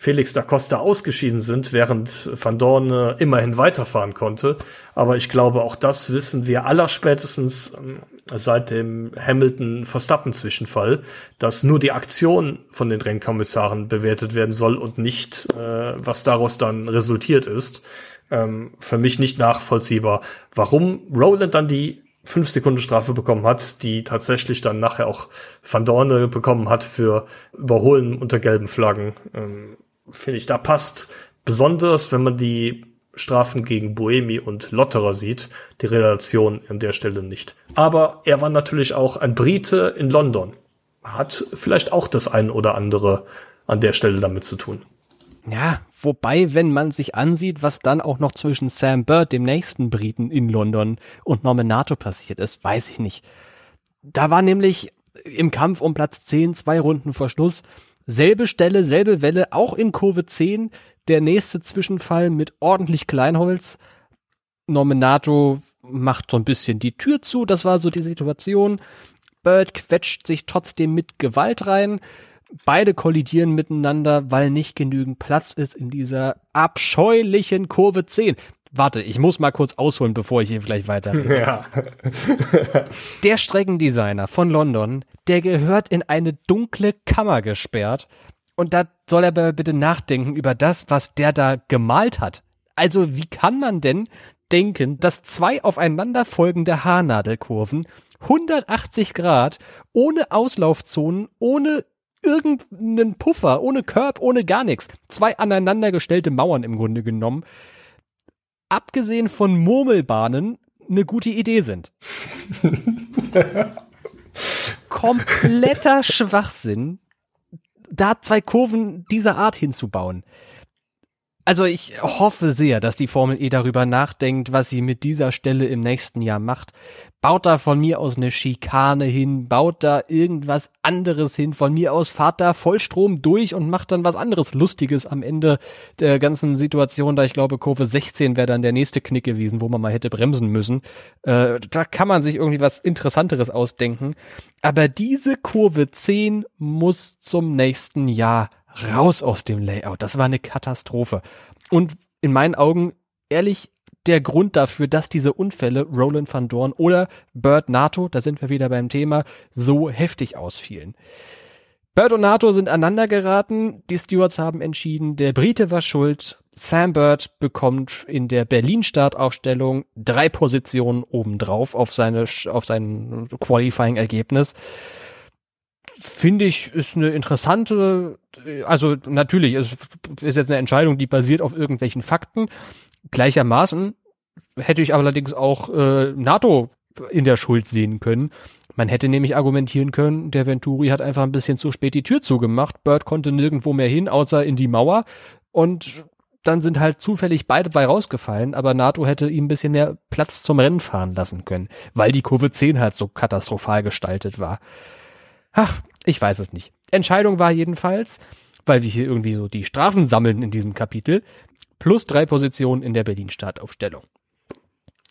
Felix da Costa ausgeschieden sind, während Van Dorn äh, immerhin weiterfahren konnte. Aber ich glaube, auch das wissen wir allerspätestens äh, seit dem Hamilton-Verstappen-Zwischenfall, dass nur die Aktion von den Rennkommissaren bewertet werden soll und nicht, äh, was daraus dann resultiert ist. Ähm, für mich nicht nachvollziehbar, warum Roland dann die fünf Sekunden Strafe bekommen hat, die tatsächlich dann nachher auch Van Dorne bekommen hat für Überholen unter gelben Flaggen. Ähm, Finde ich, da passt besonders, wenn man die Strafen gegen Boemi und Lotterer sieht, die Relation an der Stelle nicht. Aber er war natürlich auch ein Brite in London. Hat vielleicht auch das ein oder andere an der Stelle damit zu tun. Ja, wobei, wenn man sich ansieht, was dann auch noch zwischen Sam Bird, dem nächsten Briten in London, und Nominato passiert ist, weiß ich nicht. Da war nämlich im Kampf um Platz 10, zwei Runden vor Schluss, selbe Stelle, selbe Welle, auch in Kurve 10, der nächste Zwischenfall mit ordentlich Kleinholz. Nominato macht so ein bisschen die Tür zu. Das war so die Situation. Bird quetscht sich trotzdem mit Gewalt rein. Beide kollidieren miteinander, weil nicht genügend Platz ist in dieser abscheulichen Kurve 10. Warte, ich muss mal kurz ausholen, bevor ich hier vielleicht weiter. Ja. der Streckendesigner von London, der gehört in eine dunkle Kammer gesperrt. Und da soll er aber bitte nachdenken über das, was der da gemalt hat. Also wie kann man denn denken, dass zwei aufeinanderfolgende Haarnadelkurven 180 Grad ohne Auslaufzonen, ohne irgendeinen Puffer, ohne Curb, ohne gar nichts, zwei aneinandergestellte Mauern im Grunde genommen, abgesehen von Murmelbahnen eine gute Idee sind. Kompletter Schwachsinn, da zwei Kurven dieser Art hinzubauen. Also ich hoffe sehr, dass die Formel E darüber nachdenkt, was sie mit dieser Stelle im nächsten Jahr macht. Baut da von mir aus eine Schikane hin, baut da irgendwas anderes hin, von mir aus fahrt da Vollstrom durch und macht dann was anderes Lustiges am Ende der ganzen Situation, da ich glaube, Kurve 16 wäre dann der nächste Knick gewesen, wo man mal hätte bremsen müssen. Äh, da kann man sich irgendwie was Interessanteres ausdenken. Aber diese Kurve 10 muss zum nächsten Jahr raus aus dem Layout. Das war eine Katastrophe. Und in meinen Augen, ehrlich, der Grund dafür, dass diese Unfälle Roland van Dorn oder Bird NATO, da sind wir wieder beim Thema, so heftig ausfielen. Bird und NATO sind aneinander geraten. Die Stewards haben entschieden, der Brite war schuld. Sam Bird bekommt in der Berlin-Startaufstellung drei Positionen obendrauf auf seine, auf sein Qualifying-Ergebnis finde ich, ist eine interessante, also natürlich, es ist jetzt eine Entscheidung, die basiert auf irgendwelchen Fakten. Gleichermaßen hätte ich allerdings auch äh, NATO in der Schuld sehen können. Man hätte nämlich argumentieren können, der Venturi hat einfach ein bisschen zu spät die Tür zugemacht. Bird konnte nirgendwo mehr hin, außer in die Mauer. Und dann sind halt zufällig beide bei rausgefallen, aber NATO hätte ihm ein bisschen mehr Platz zum Rennen fahren lassen können, weil die Kurve 10 halt so katastrophal gestaltet war. Ach, ich weiß es nicht. Entscheidung war jedenfalls, weil wir hier irgendwie so die Strafen sammeln in diesem Kapitel, plus drei Positionen in der Berlin-Startaufstellung.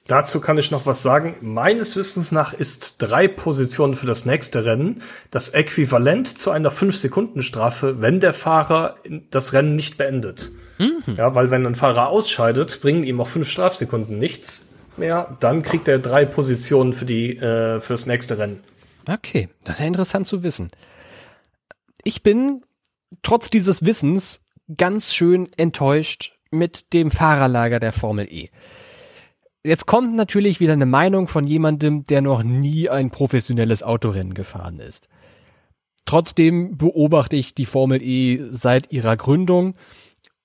Dazu kann ich noch was sagen. Meines Wissens nach ist drei Positionen für das nächste Rennen das Äquivalent zu einer 5-Sekunden-Strafe, wenn der Fahrer das Rennen nicht beendet. Mhm. Ja, weil wenn ein Fahrer ausscheidet, bringen ihm auch fünf Strafsekunden nichts mehr. Dann kriegt er drei Positionen für die äh, für das nächste Rennen. Okay, das ist ja interessant zu wissen. Ich bin trotz dieses Wissens ganz schön enttäuscht mit dem Fahrerlager der Formel E. Jetzt kommt natürlich wieder eine Meinung von jemandem, der noch nie ein professionelles Autorennen gefahren ist. Trotzdem beobachte ich die Formel E seit ihrer Gründung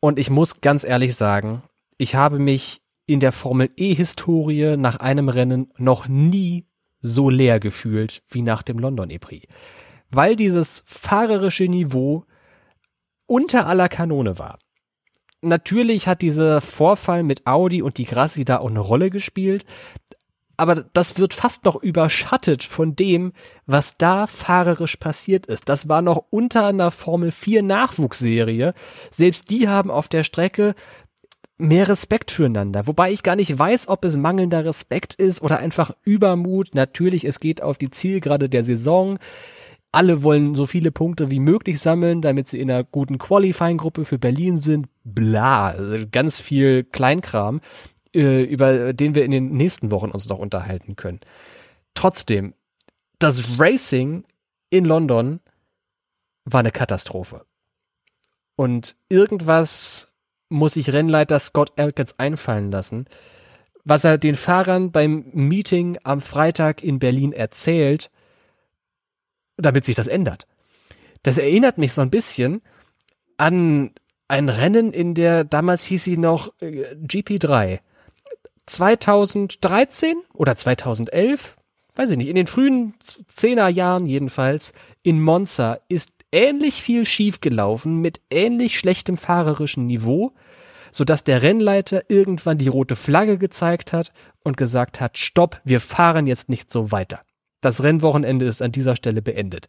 und ich muss ganz ehrlich sagen, ich habe mich in der Formel E-Historie nach einem Rennen noch nie so leer gefühlt wie nach dem London E-Prix. Weil dieses fahrerische Niveau unter aller Kanone war. Natürlich hat dieser Vorfall mit Audi und die Grassi da auch eine Rolle gespielt, aber das wird fast noch überschattet von dem, was da fahrerisch passiert ist. Das war noch unter einer Formel 4 Nachwuchsserie. Selbst die haben auf der Strecke mehr Respekt füreinander. Wobei ich gar nicht weiß, ob es mangelnder Respekt ist oder einfach Übermut. Natürlich, es geht auf die Zielgerade der Saison. Alle wollen so viele Punkte wie möglich sammeln, damit sie in einer guten Qualifying-Gruppe für Berlin sind. Bla, ganz viel Kleinkram, äh, über den wir in den nächsten Wochen uns noch unterhalten können. Trotzdem, das Racing in London war eine Katastrophe. Und irgendwas muss sich Rennleiter Scott Elkins einfallen lassen, was er den Fahrern beim Meeting am Freitag in Berlin erzählt, damit sich das ändert. Das erinnert mich so ein bisschen an ein Rennen in der, damals hieß sie noch äh, GP3. 2013 oder 2011, weiß ich nicht, in den frühen Zehnerjahren jedenfalls, in Monza ist ähnlich viel schiefgelaufen mit ähnlich schlechtem fahrerischen Niveau, sodass der Rennleiter irgendwann die rote Flagge gezeigt hat und gesagt hat, stopp, wir fahren jetzt nicht so weiter. Das Rennwochenende ist an dieser Stelle beendet.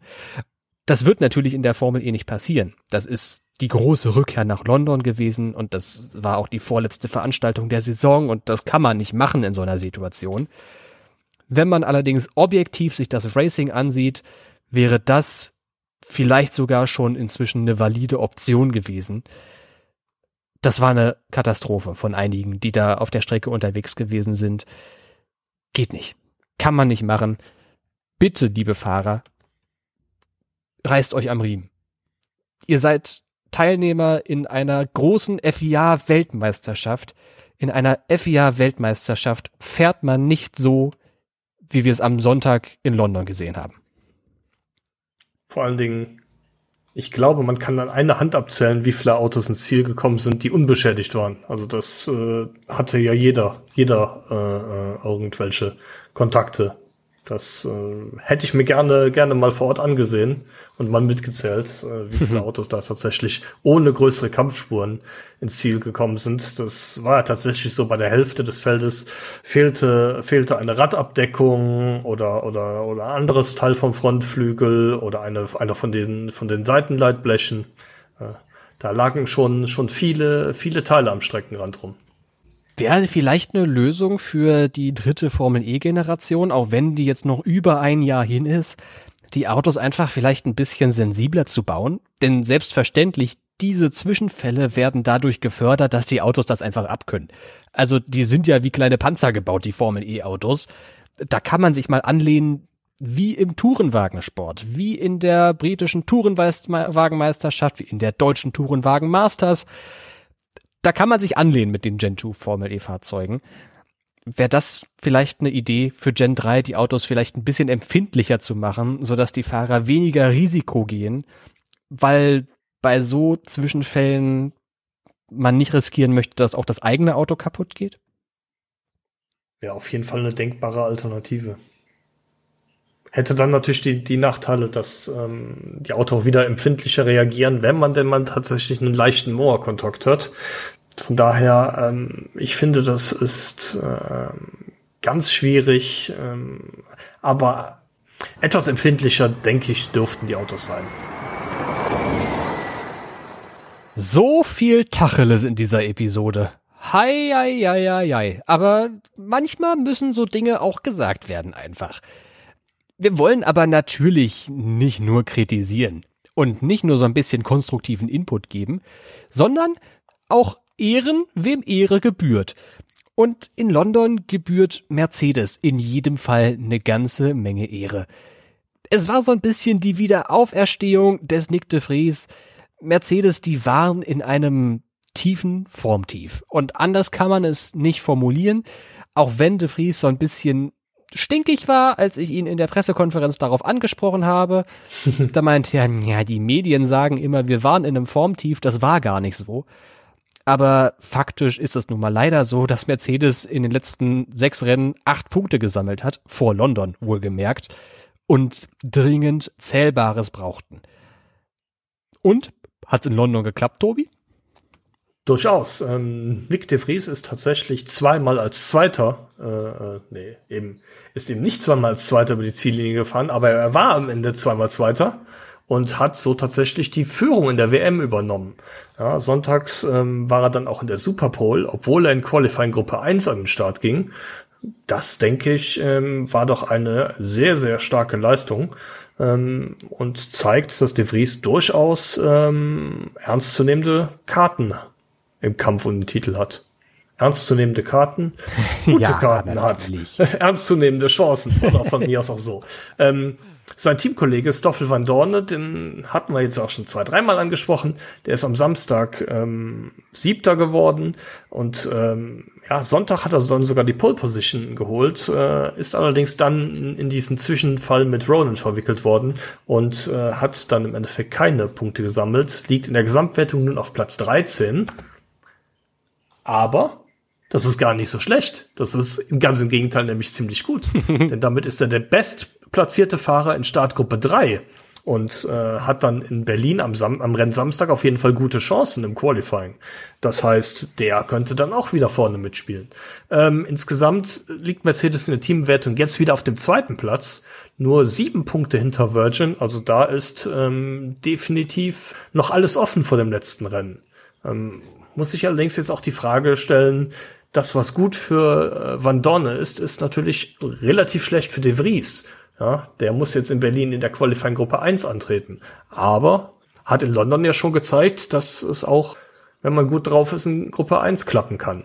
Das wird natürlich in der Formel E nicht passieren. Das ist die große Rückkehr nach London gewesen und das war auch die vorletzte Veranstaltung der Saison und das kann man nicht machen in so einer Situation. Wenn man allerdings objektiv sich das Racing ansieht, wäre das vielleicht sogar schon inzwischen eine valide Option gewesen. Das war eine Katastrophe von einigen, die da auf der Strecke unterwegs gewesen sind. Geht nicht. Kann man nicht machen. Bitte, liebe Fahrer, reißt euch am Riemen. Ihr seid Teilnehmer in einer großen FIA-Weltmeisterschaft. In einer FIA-Weltmeisterschaft fährt man nicht so, wie wir es am Sonntag in London gesehen haben. Vor allen Dingen, ich glaube, man kann an einer Hand abzählen, wie viele Autos ins Ziel gekommen sind, die unbeschädigt waren. Also das äh, hatte ja jeder, jeder äh, äh irgendwelche Kontakte das äh, hätte ich mir gerne, gerne mal vor Ort angesehen und mal mitgezählt, äh, wie viele Autos da tatsächlich ohne größere Kampfspuren ins Ziel gekommen sind. Das war ja tatsächlich so bei der Hälfte des Feldes fehlte, fehlte eine Radabdeckung oder, oder, oder anderes Teil vom Frontflügel oder eine, einer von den, von den Seitenleitblechen. Äh, da lagen schon, schon viele, viele Teile am Streckenrand rum wäre vielleicht eine Lösung für die dritte Formel E-Generation, auch wenn die jetzt noch über ein Jahr hin ist, die Autos einfach vielleicht ein bisschen sensibler zu bauen. Denn selbstverständlich, diese Zwischenfälle werden dadurch gefördert, dass die Autos das einfach abkönnen. Also die sind ja wie kleine Panzer gebaut, die Formel E-Autos. Da kann man sich mal anlehnen, wie im Tourenwagensport, wie in der britischen Tourenwagenmeisterschaft, wie in der deutschen Tourenwagen Masters da kann man sich anlehnen mit den Gen 2 Formel E Fahrzeugen. Wäre das vielleicht eine Idee für Gen 3, die Autos vielleicht ein bisschen empfindlicher zu machen, sodass die Fahrer weniger Risiko gehen, weil bei so Zwischenfällen man nicht riskieren möchte, dass auch das eigene Auto kaputt geht? Ja, auf jeden Fall eine denkbare Alternative. Hätte dann natürlich die, die Nachteile, dass ähm, die Autos wieder empfindlicher reagieren, wenn man denn mal tatsächlich einen leichten Moorkontakt hat. Von daher, ähm, ich finde, das ist äh, ganz schwierig, ähm, aber etwas empfindlicher, denke ich, dürften die Autos sein. So viel Tacheles in dieser Episode. Hei, hei, hei, hei, hei. Aber manchmal müssen so Dinge auch gesagt werden einfach. Wir wollen aber natürlich nicht nur kritisieren und nicht nur so ein bisschen konstruktiven Input geben, sondern auch Ehren, wem Ehre gebührt. Und in London gebührt Mercedes in jedem Fall eine ganze Menge Ehre. Es war so ein bisschen die Wiederauferstehung des Nick de Vries. Mercedes, die waren in einem tiefen Formtief. Und anders kann man es nicht formulieren, auch wenn de Vries so ein bisschen stinkig war, als ich ihn in der Pressekonferenz darauf angesprochen habe. da meinte er, ja, die Medien sagen immer, wir waren in einem Formtief, das war gar nicht so. Aber faktisch ist es nun mal leider so, dass Mercedes in den letzten sechs Rennen acht Punkte gesammelt hat, vor London wohlgemerkt, und dringend Zählbares brauchten. Und? Hat's in London geklappt, Tobi? Durchaus. Ähm, Nick de Vries ist tatsächlich zweimal als Zweiter, äh, äh, nee, eben, ist eben nicht zweimal als Zweiter über die Ziellinie gefahren, aber er war am Ende zweimal Zweiter und hat so tatsächlich die Führung in der WM übernommen. Ja, sonntags ähm, war er dann auch in der Superpole, obwohl er in Qualifying Gruppe 1 an den Start ging. Das, denke ich, ähm, war doch eine sehr, sehr starke Leistung ähm, und zeigt, dass De Vries durchaus ähm, ernstzunehmende Karten im Kampf um den Titel hat. Ernstzunehmende Karten, gute ja, Karten hat, ernstzunehmende Chancen, oder von mir aus auch so. Ähm, sein Teamkollege Stoffel van Dorne, den hatten wir jetzt auch schon zwei, dreimal angesprochen. Der ist am Samstag ähm, Siebter geworden und ähm, ja, Sonntag hat er dann sogar die Pole Position geholt, äh, ist allerdings dann in, in, diesen Zwischenfall mit Ronan verwickelt worden und äh, hat dann im Endeffekt keine Punkte gesammelt, liegt in der Gesamtwertung nun auf Platz 13. Aber das ist gar nicht so schlecht. Das ist ganz im Gegenteil nämlich ziemlich gut. Denn damit ist er der bestplatzierte Fahrer in Startgruppe 3 und äh, hat dann in Berlin am, Sam am Rennsamstag auf jeden Fall gute Chancen im Qualifying. Das heißt, der könnte dann auch wieder vorne mitspielen. Ähm, insgesamt liegt Mercedes in der Teamwertung jetzt wieder auf dem zweiten Platz, nur sieben Punkte hinter Virgin. Also da ist ähm, definitiv noch alles offen vor dem letzten Rennen. Ähm, muss ich allerdings jetzt auch die Frage stellen, das, was gut für äh, Van Dorne ist, ist natürlich relativ schlecht für De Vries. Ja, der muss jetzt in Berlin in der Qualifying Gruppe 1 antreten. Aber hat in London ja schon gezeigt, dass es auch, wenn man gut drauf ist, in Gruppe 1 klappen kann.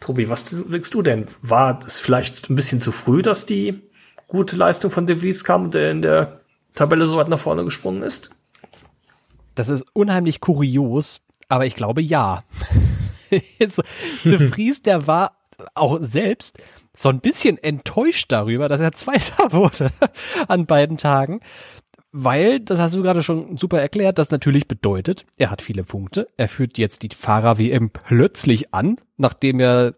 Tobi, was denkst du denn? War es vielleicht ein bisschen zu früh, dass die gute Leistung von De Vries kam und der in der Tabelle so weit nach vorne gesprungen ist? Das ist unheimlich kurios, aber ich glaube ja. De Vries, der war auch selbst so ein bisschen enttäuscht darüber, dass er Zweiter wurde an beiden Tagen. Weil, das hast du gerade schon super erklärt, das natürlich bedeutet, er hat viele Punkte. Er führt jetzt die Fahrer-WM plötzlich an, nachdem er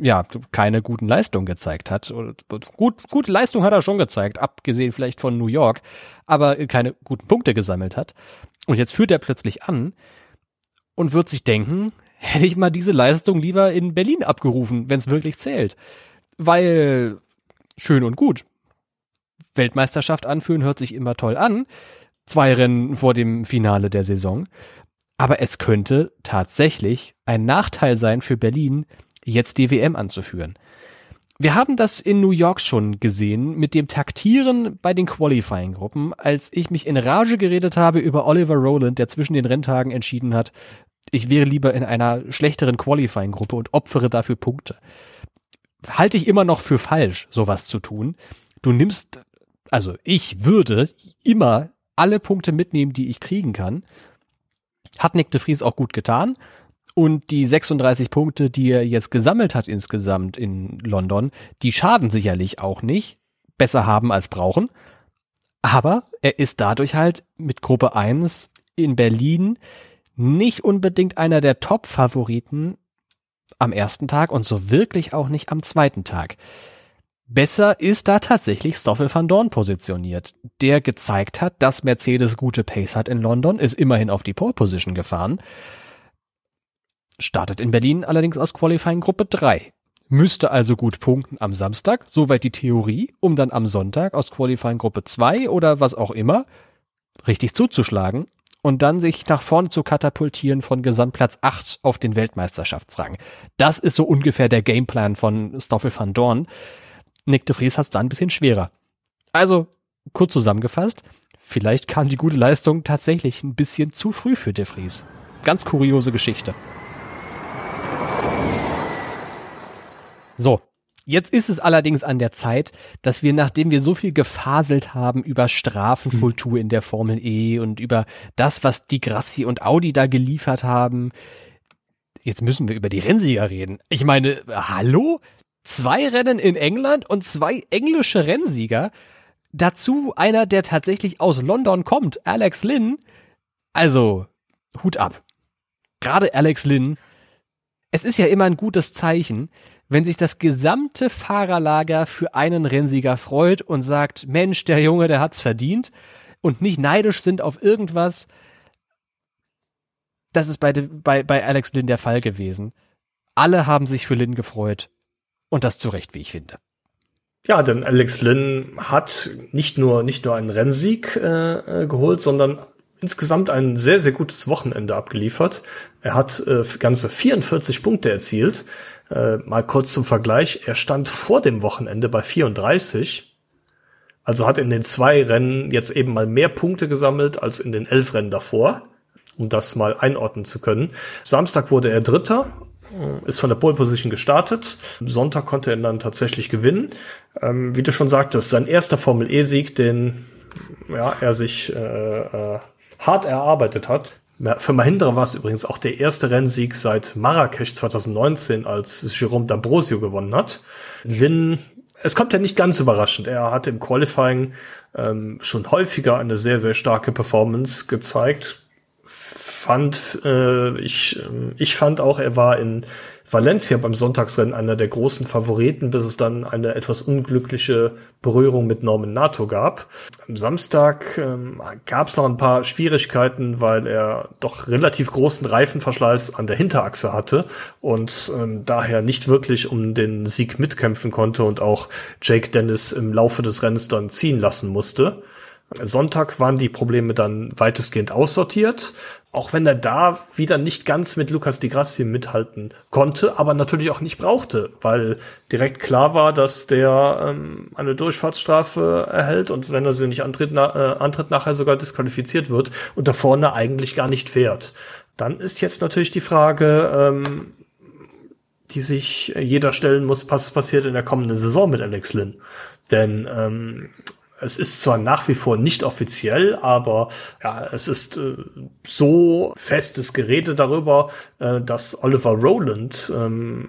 ja keine guten Leistungen gezeigt hat. Gut, gute Leistung hat er schon gezeigt, abgesehen vielleicht von New York, aber keine guten Punkte gesammelt hat. Und jetzt führt er plötzlich an und wird sich denken, hätte ich mal diese Leistung lieber in Berlin abgerufen, wenn es wirklich zählt. Weil schön und gut. Weltmeisterschaft anführen hört sich immer toll an. Zwei Rennen vor dem Finale der Saison. Aber es könnte tatsächlich ein Nachteil sein für Berlin, jetzt die WM anzuführen. Wir haben das in New York schon gesehen mit dem Taktieren bei den Qualifying-Gruppen, als ich mich in Rage geredet habe über Oliver Rowland, der zwischen den Renntagen entschieden hat, ich wäre lieber in einer schlechteren Qualifying-Gruppe und opfere dafür Punkte. Halte ich immer noch für falsch, sowas zu tun. Du nimmst, also ich würde immer alle Punkte mitnehmen, die ich kriegen kann. Hat Nick de Vries auch gut getan. Und die 36 Punkte, die er jetzt gesammelt hat insgesamt in London, die schaden sicherlich auch nicht. Besser haben als brauchen. Aber er ist dadurch halt mit Gruppe 1 in Berlin nicht unbedingt einer der Top-Favoriten am ersten Tag und so wirklich auch nicht am zweiten Tag. Besser ist da tatsächlich Stoffel van Dorn positioniert, der gezeigt hat, dass Mercedes gute Pace hat in London, ist immerhin auf die Pole Position gefahren, startet in Berlin allerdings aus Qualifying Gruppe 3. Müsste also gut punkten am Samstag, soweit die Theorie, um dann am Sonntag aus Qualifying Gruppe 2 oder was auch immer richtig zuzuschlagen und dann sich nach vorne zu katapultieren von Gesamtplatz 8 auf den Weltmeisterschaftsrang. Das ist so ungefähr der Gameplan von Stoffel van Dorn. Nick de Vries hat es da ein bisschen schwerer. Also, kurz zusammengefasst, vielleicht kam die gute Leistung tatsächlich ein bisschen zu früh für de Vries. Ganz kuriose Geschichte. So, Jetzt ist es allerdings an der Zeit, dass wir, nachdem wir so viel gefaselt haben über Strafenkultur in der Formel E und über das, was die Grassi und Audi da geliefert haben, jetzt müssen wir über die Rennsieger reden. Ich meine, hallo? Zwei Rennen in England und zwei englische Rennsieger. Dazu einer, der tatsächlich aus London kommt, Alex Lynn. Also, Hut ab. Gerade Alex Lynn. Es ist ja immer ein gutes Zeichen, wenn sich das gesamte Fahrerlager für einen Rennsieger freut und sagt, Mensch, der Junge, der hat's verdient und nicht neidisch sind auf irgendwas, das ist bei, bei, bei Alex Lynn der Fall gewesen. Alle haben sich für Lynn gefreut. Und das zu Recht, wie ich finde. Ja, denn Alex Lynn hat nicht nur, nicht nur einen Rennsieg äh, äh geholt, sondern insgesamt ein sehr, sehr gutes Wochenende abgeliefert. Er hat äh, ganze 44 Punkte erzielt. Äh, mal kurz zum Vergleich. Er stand vor dem Wochenende bei 34. Also hat in den zwei Rennen jetzt eben mal mehr Punkte gesammelt als in den elf Rennen davor, um das mal einordnen zu können. Samstag wurde er Dritter, äh, ist von der Pole Position gestartet. Sonntag konnte er dann tatsächlich gewinnen. Ähm, wie du schon sagtest, sein erster Formel E-Sieg, den ja, er sich äh, äh, hart erarbeitet hat. Für Mahindra war es übrigens auch der erste Rennsieg seit Marrakesch 2019, als Jerome D'Ambrosio gewonnen hat. Lin, es kommt ja nicht ganz überraschend. Er hat im Qualifying ähm, schon häufiger eine sehr, sehr starke Performance gezeigt. fand, äh, ich, ich fand auch, er war in Valencia beim Sonntagsrennen einer der großen Favoriten, bis es dann eine etwas unglückliche Berührung mit Norman Nato gab. Am Samstag ähm, gab es noch ein paar Schwierigkeiten, weil er doch relativ großen Reifenverschleiß an der Hinterachse hatte und ähm, daher nicht wirklich um den Sieg mitkämpfen konnte und auch Jake Dennis im Laufe des Rennens dann ziehen lassen musste. Sonntag waren die Probleme dann weitestgehend aussortiert, auch wenn er da wieder nicht ganz mit Lukas Di Grassi mithalten konnte, aber natürlich auch nicht brauchte, weil direkt klar war, dass der ähm, eine Durchfahrtsstrafe erhält und wenn er sie nicht antritt, na, äh, antritt, nachher sogar disqualifiziert wird und da vorne eigentlich gar nicht fährt. Dann ist jetzt natürlich die Frage, ähm, die sich jeder stellen muss, was passiert in der kommenden Saison mit Alex Lynn. Denn ähm, es ist zwar nach wie vor nicht offiziell, aber ja, es ist äh, so festes Gerede darüber, äh, dass Oliver Rowland ähm,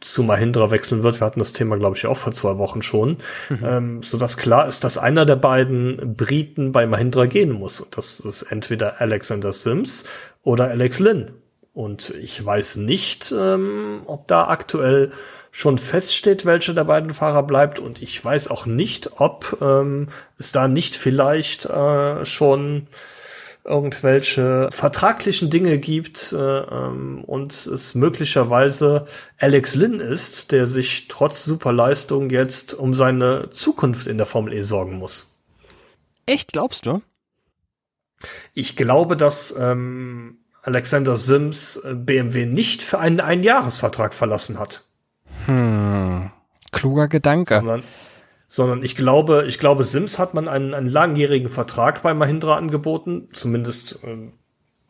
zu Mahindra wechseln wird. Wir hatten das Thema, glaube ich, auch vor zwei Wochen schon, mhm. ähm, so dass klar ist, dass einer der beiden Briten bei Mahindra gehen muss. Und das ist entweder Alexander Sims oder Alex Lynn. Und ich weiß nicht, ähm, ob da aktuell schon feststeht, welcher der beiden Fahrer bleibt. Und ich weiß auch nicht, ob ähm, es da nicht vielleicht äh, schon irgendwelche vertraglichen Dinge gibt äh, ähm, und es möglicherweise Alex Lynn ist, der sich trotz Superleistung jetzt um seine Zukunft in der Formel E sorgen muss. Echt, glaubst du? Ich glaube, dass ähm, Alexander Sims äh, BMW nicht für einen Einjahresvertrag verlassen hat. Hm. Kluger Gedanke. Sondern, sondern ich glaube, ich glaube, Sims hat man einen, einen langjährigen Vertrag bei Mahindra angeboten. Zumindest äh,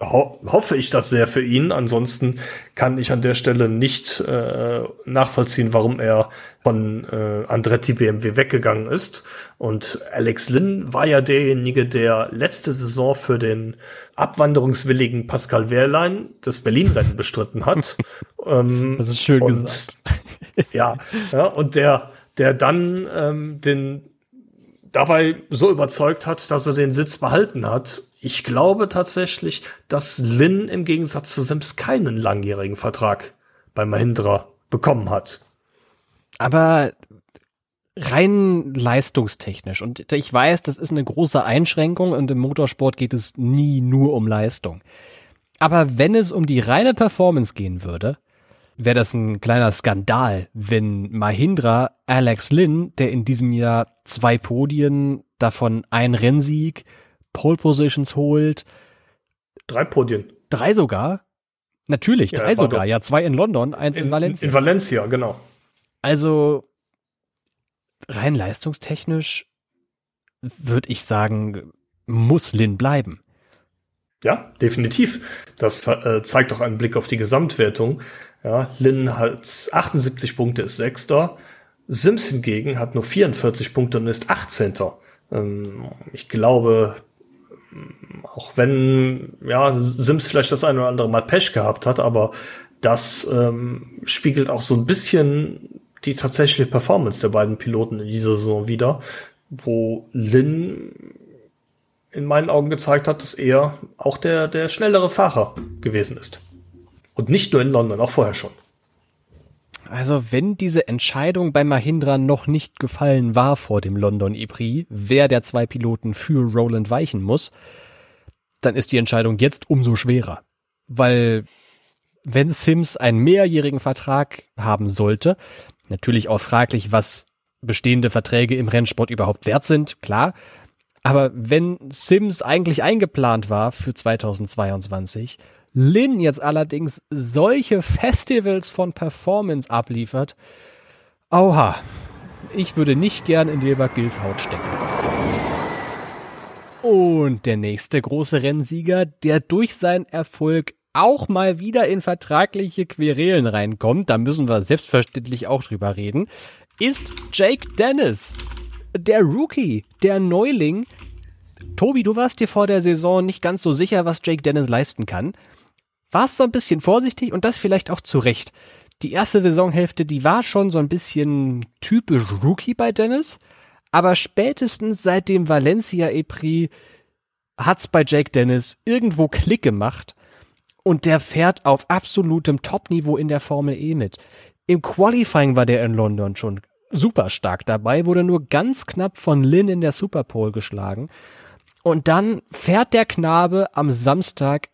ho hoffe ich das sehr für ihn. Ansonsten kann ich an der Stelle nicht äh, nachvollziehen, warum er von äh, Andretti BMW weggegangen ist. Und Alex Lynn war ja derjenige, der letzte Saison für den abwanderungswilligen Pascal Wehrlein das Berlin-Rennen bestritten hat. ähm, das ist schön gesagt. ja, ja, und der, der dann ähm, den dabei so überzeugt hat, dass er den Sitz behalten hat ich glaube tatsächlich, dass Lin im Gegensatz zu Sims keinen langjährigen Vertrag bei Mahindra bekommen hat. Aber rein leistungstechnisch. Und ich weiß, das ist eine große Einschränkung und im Motorsport geht es nie nur um Leistung. Aber wenn es um die reine Performance gehen würde, wäre das ein kleiner Skandal, wenn Mahindra Alex Lynn, der in diesem Jahr zwei Podien, davon ein Rennsieg, Pole Positions holt. Drei Podien. Drei sogar? Natürlich, ja, drei sogar. Ja, zwei in London, eins in, in Valencia. In Valencia, genau. Also rein leistungstechnisch würde ich sagen, muss Lin bleiben. Ja, definitiv. Das äh, zeigt doch einen Blick auf die Gesamtwertung. Ja, Lin hat 78 Punkte, ist Sechster. Sims hingegen hat nur 44 Punkte und ist 18. Ähm, ich glaube, auch wenn ja Sims vielleicht das eine oder andere Mal Pech gehabt hat, aber das ähm, spiegelt auch so ein bisschen die tatsächliche Performance der beiden Piloten in dieser Saison wieder, wo Lin in meinen Augen gezeigt hat, dass er auch der, der schnellere Fahrer gewesen ist. Und nicht nur in London, auch vorher schon. Also wenn diese Entscheidung bei Mahindra noch nicht gefallen war vor dem London E-Prix, wer der zwei Piloten für Roland weichen muss, dann ist die Entscheidung jetzt umso schwerer. Weil wenn Sims einen mehrjährigen Vertrag haben sollte, natürlich auch fraglich, was bestehende Verträge im Rennsport überhaupt wert sind, klar. Aber wenn Sims eigentlich eingeplant war für 2022 Lin jetzt allerdings solche Festivals von Performance abliefert, oha, ich würde nicht gern in Wilbert Gills Haut stecken. Und der nächste große Rennsieger, der durch seinen Erfolg auch mal wieder in vertragliche Querelen reinkommt, da müssen wir selbstverständlich auch drüber reden, ist Jake Dennis. Der Rookie, der Neuling. Tobi, du warst dir vor der Saison nicht ganz so sicher, was Jake Dennis leisten kann war es so ein bisschen vorsichtig und das vielleicht auch zu Recht. Die erste Saisonhälfte, die war schon so ein bisschen typisch Rookie bei Dennis, aber spätestens seit dem Valencia E-Prix hat's bei Jake Dennis irgendwo Klick gemacht Und der fährt auf absolutem Top-Niveau in der Formel E mit. Im Qualifying war der in London schon super stark dabei, wurde nur ganz knapp von Lynn in der Superpole geschlagen. Und dann fährt der Knabe am Samstag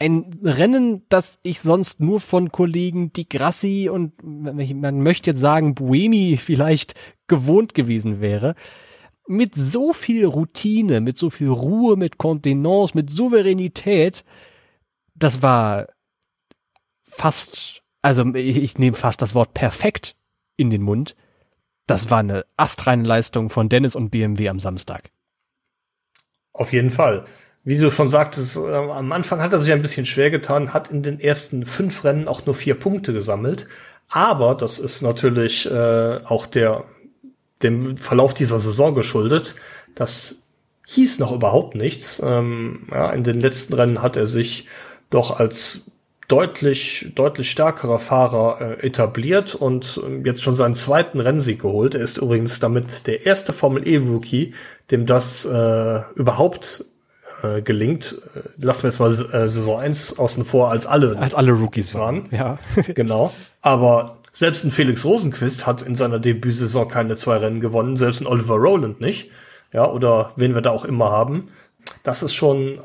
ein Rennen, das ich sonst nur von Kollegen Di Grassi und man möchte jetzt sagen Buemi vielleicht gewohnt gewesen wäre. Mit so viel Routine, mit so viel Ruhe, mit Kontenance, mit Souveränität, das war fast, also ich, ich nehme fast das Wort perfekt in den Mund. Das war eine astreine Leistung von Dennis und BMW am Samstag. Auf jeden Fall. Wie du schon sagtest, äh, am Anfang hat er sich ein bisschen schwer getan, hat in den ersten fünf Rennen auch nur vier Punkte gesammelt. Aber das ist natürlich äh, auch der dem Verlauf dieser Saison geschuldet. Das hieß noch überhaupt nichts. Ähm, ja, in den letzten Rennen hat er sich doch als deutlich, deutlich stärkerer Fahrer äh, etabliert und äh, jetzt schon seinen zweiten Rennsieg geholt. Er ist übrigens damit der erste Formel E-Rookie, dem das äh, überhaupt äh, gelingt. Äh, lassen wir jetzt mal äh, Saison 1 außen vor, als alle. Als alle Rookies waren. Ja. genau. Aber selbst ein Felix Rosenquist hat in seiner Debütsaison keine zwei Rennen gewonnen, selbst ein Oliver Rowland nicht. Ja, oder wen wir da auch immer haben. Das ist schon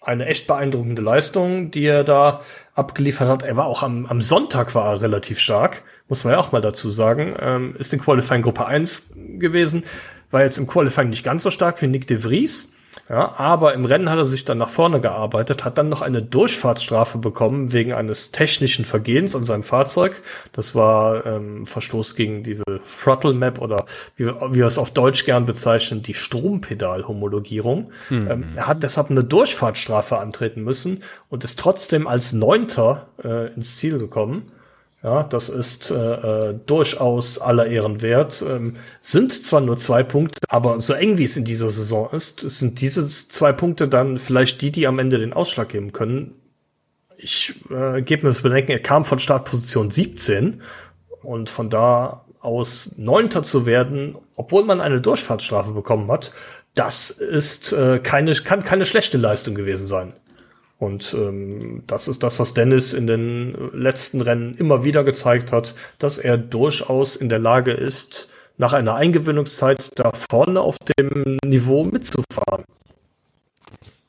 eine echt beeindruckende Leistung, die er da abgeliefert hat. Er war auch am, am Sonntag war er relativ stark, muss man ja auch mal dazu sagen. Ähm, ist in Qualifying Gruppe 1 gewesen, war jetzt im Qualifying nicht ganz so stark wie Nick de Vries. Ja, aber im Rennen hat er sich dann nach vorne gearbeitet, hat dann noch eine Durchfahrtsstrafe bekommen wegen eines technischen Vergehens an seinem Fahrzeug. Das war ähm, Verstoß gegen diese Throttle Map oder wie, wie wir es auf Deutsch gern bezeichnen, die Strompedal-Homologierung. Mhm. Ähm, er hat deshalb eine Durchfahrtsstrafe antreten müssen und ist trotzdem als Neunter äh, ins Ziel gekommen. Ja, das ist äh, äh, durchaus aller Ehren wert. Ähm, sind zwar nur zwei Punkte, aber so eng wie es in dieser Saison ist, sind diese zwei Punkte dann vielleicht die, die am Ende den Ausschlag geben können. Ich äh, gebe mir das Bedenken, er kam von Startposition 17 und von da aus Neunter zu werden, obwohl man eine Durchfahrtsstrafe bekommen hat, das ist äh, keine, kann keine schlechte Leistung gewesen sein. Und ähm, das ist das, was Dennis in den letzten Rennen immer wieder gezeigt hat, dass er durchaus in der Lage ist, nach einer Eingewöhnungszeit da vorne auf dem Niveau mitzufahren.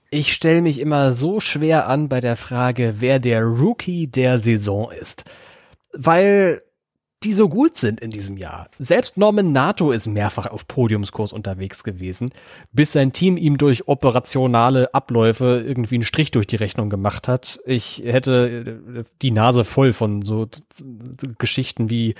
Ich stelle mich immer so schwer an bei der Frage, wer der Rookie der Saison ist. Weil die so gut sind in diesem Jahr. Selbst Norman Nato ist mehrfach auf Podiumskurs unterwegs gewesen, bis sein Team ihm durch operationale Abläufe irgendwie einen Strich durch die Rechnung gemacht hat. Ich hätte äh, die Nase voll von so Geschichten wie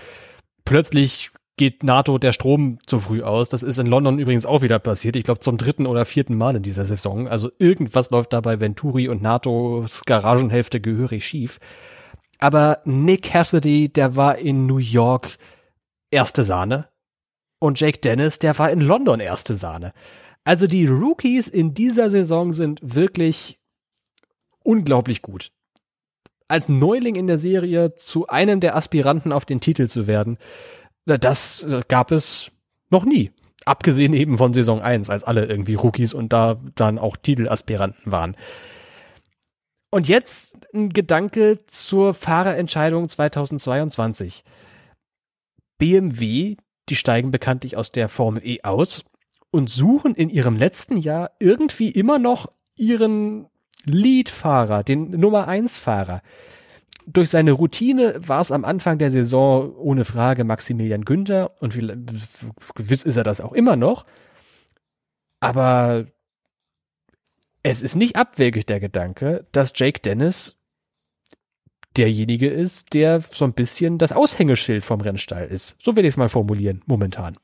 plötzlich geht NATO der Strom zu früh aus. Das ist in London übrigens auch wieder passiert. Ich glaube zum dritten oder vierten Mal in dieser Saison. Also irgendwas läuft dabei Venturi und NATOs Garagenhälfte gehörig schief. Aber Nick Cassidy, der war in New York erste Sahne. Und Jake Dennis, der war in London erste Sahne. Also die Rookies in dieser Saison sind wirklich unglaublich gut. Als Neuling in der Serie zu einem der Aspiranten auf den Titel zu werden, das gab es noch nie. Abgesehen eben von Saison 1, als alle irgendwie Rookies und da dann auch Titelaspiranten waren. Und jetzt ein Gedanke zur Fahrerentscheidung 2022. BMW, die steigen bekanntlich aus der Formel E aus und suchen in ihrem letzten Jahr irgendwie immer noch ihren Lead-Fahrer, den Nummer 1-Fahrer. Durch seine Routine war es am Anfang der Saison ohne Frage Maximilian Günther und gewiss ist er das auch immer noch. Aber es ist nicht abwegig der Gedanke, dass Jake Dennis derjenige ist, der so ein bisschen das Aushängeschild vom Rennstall ist. So will ich es mal formulieren, momentan.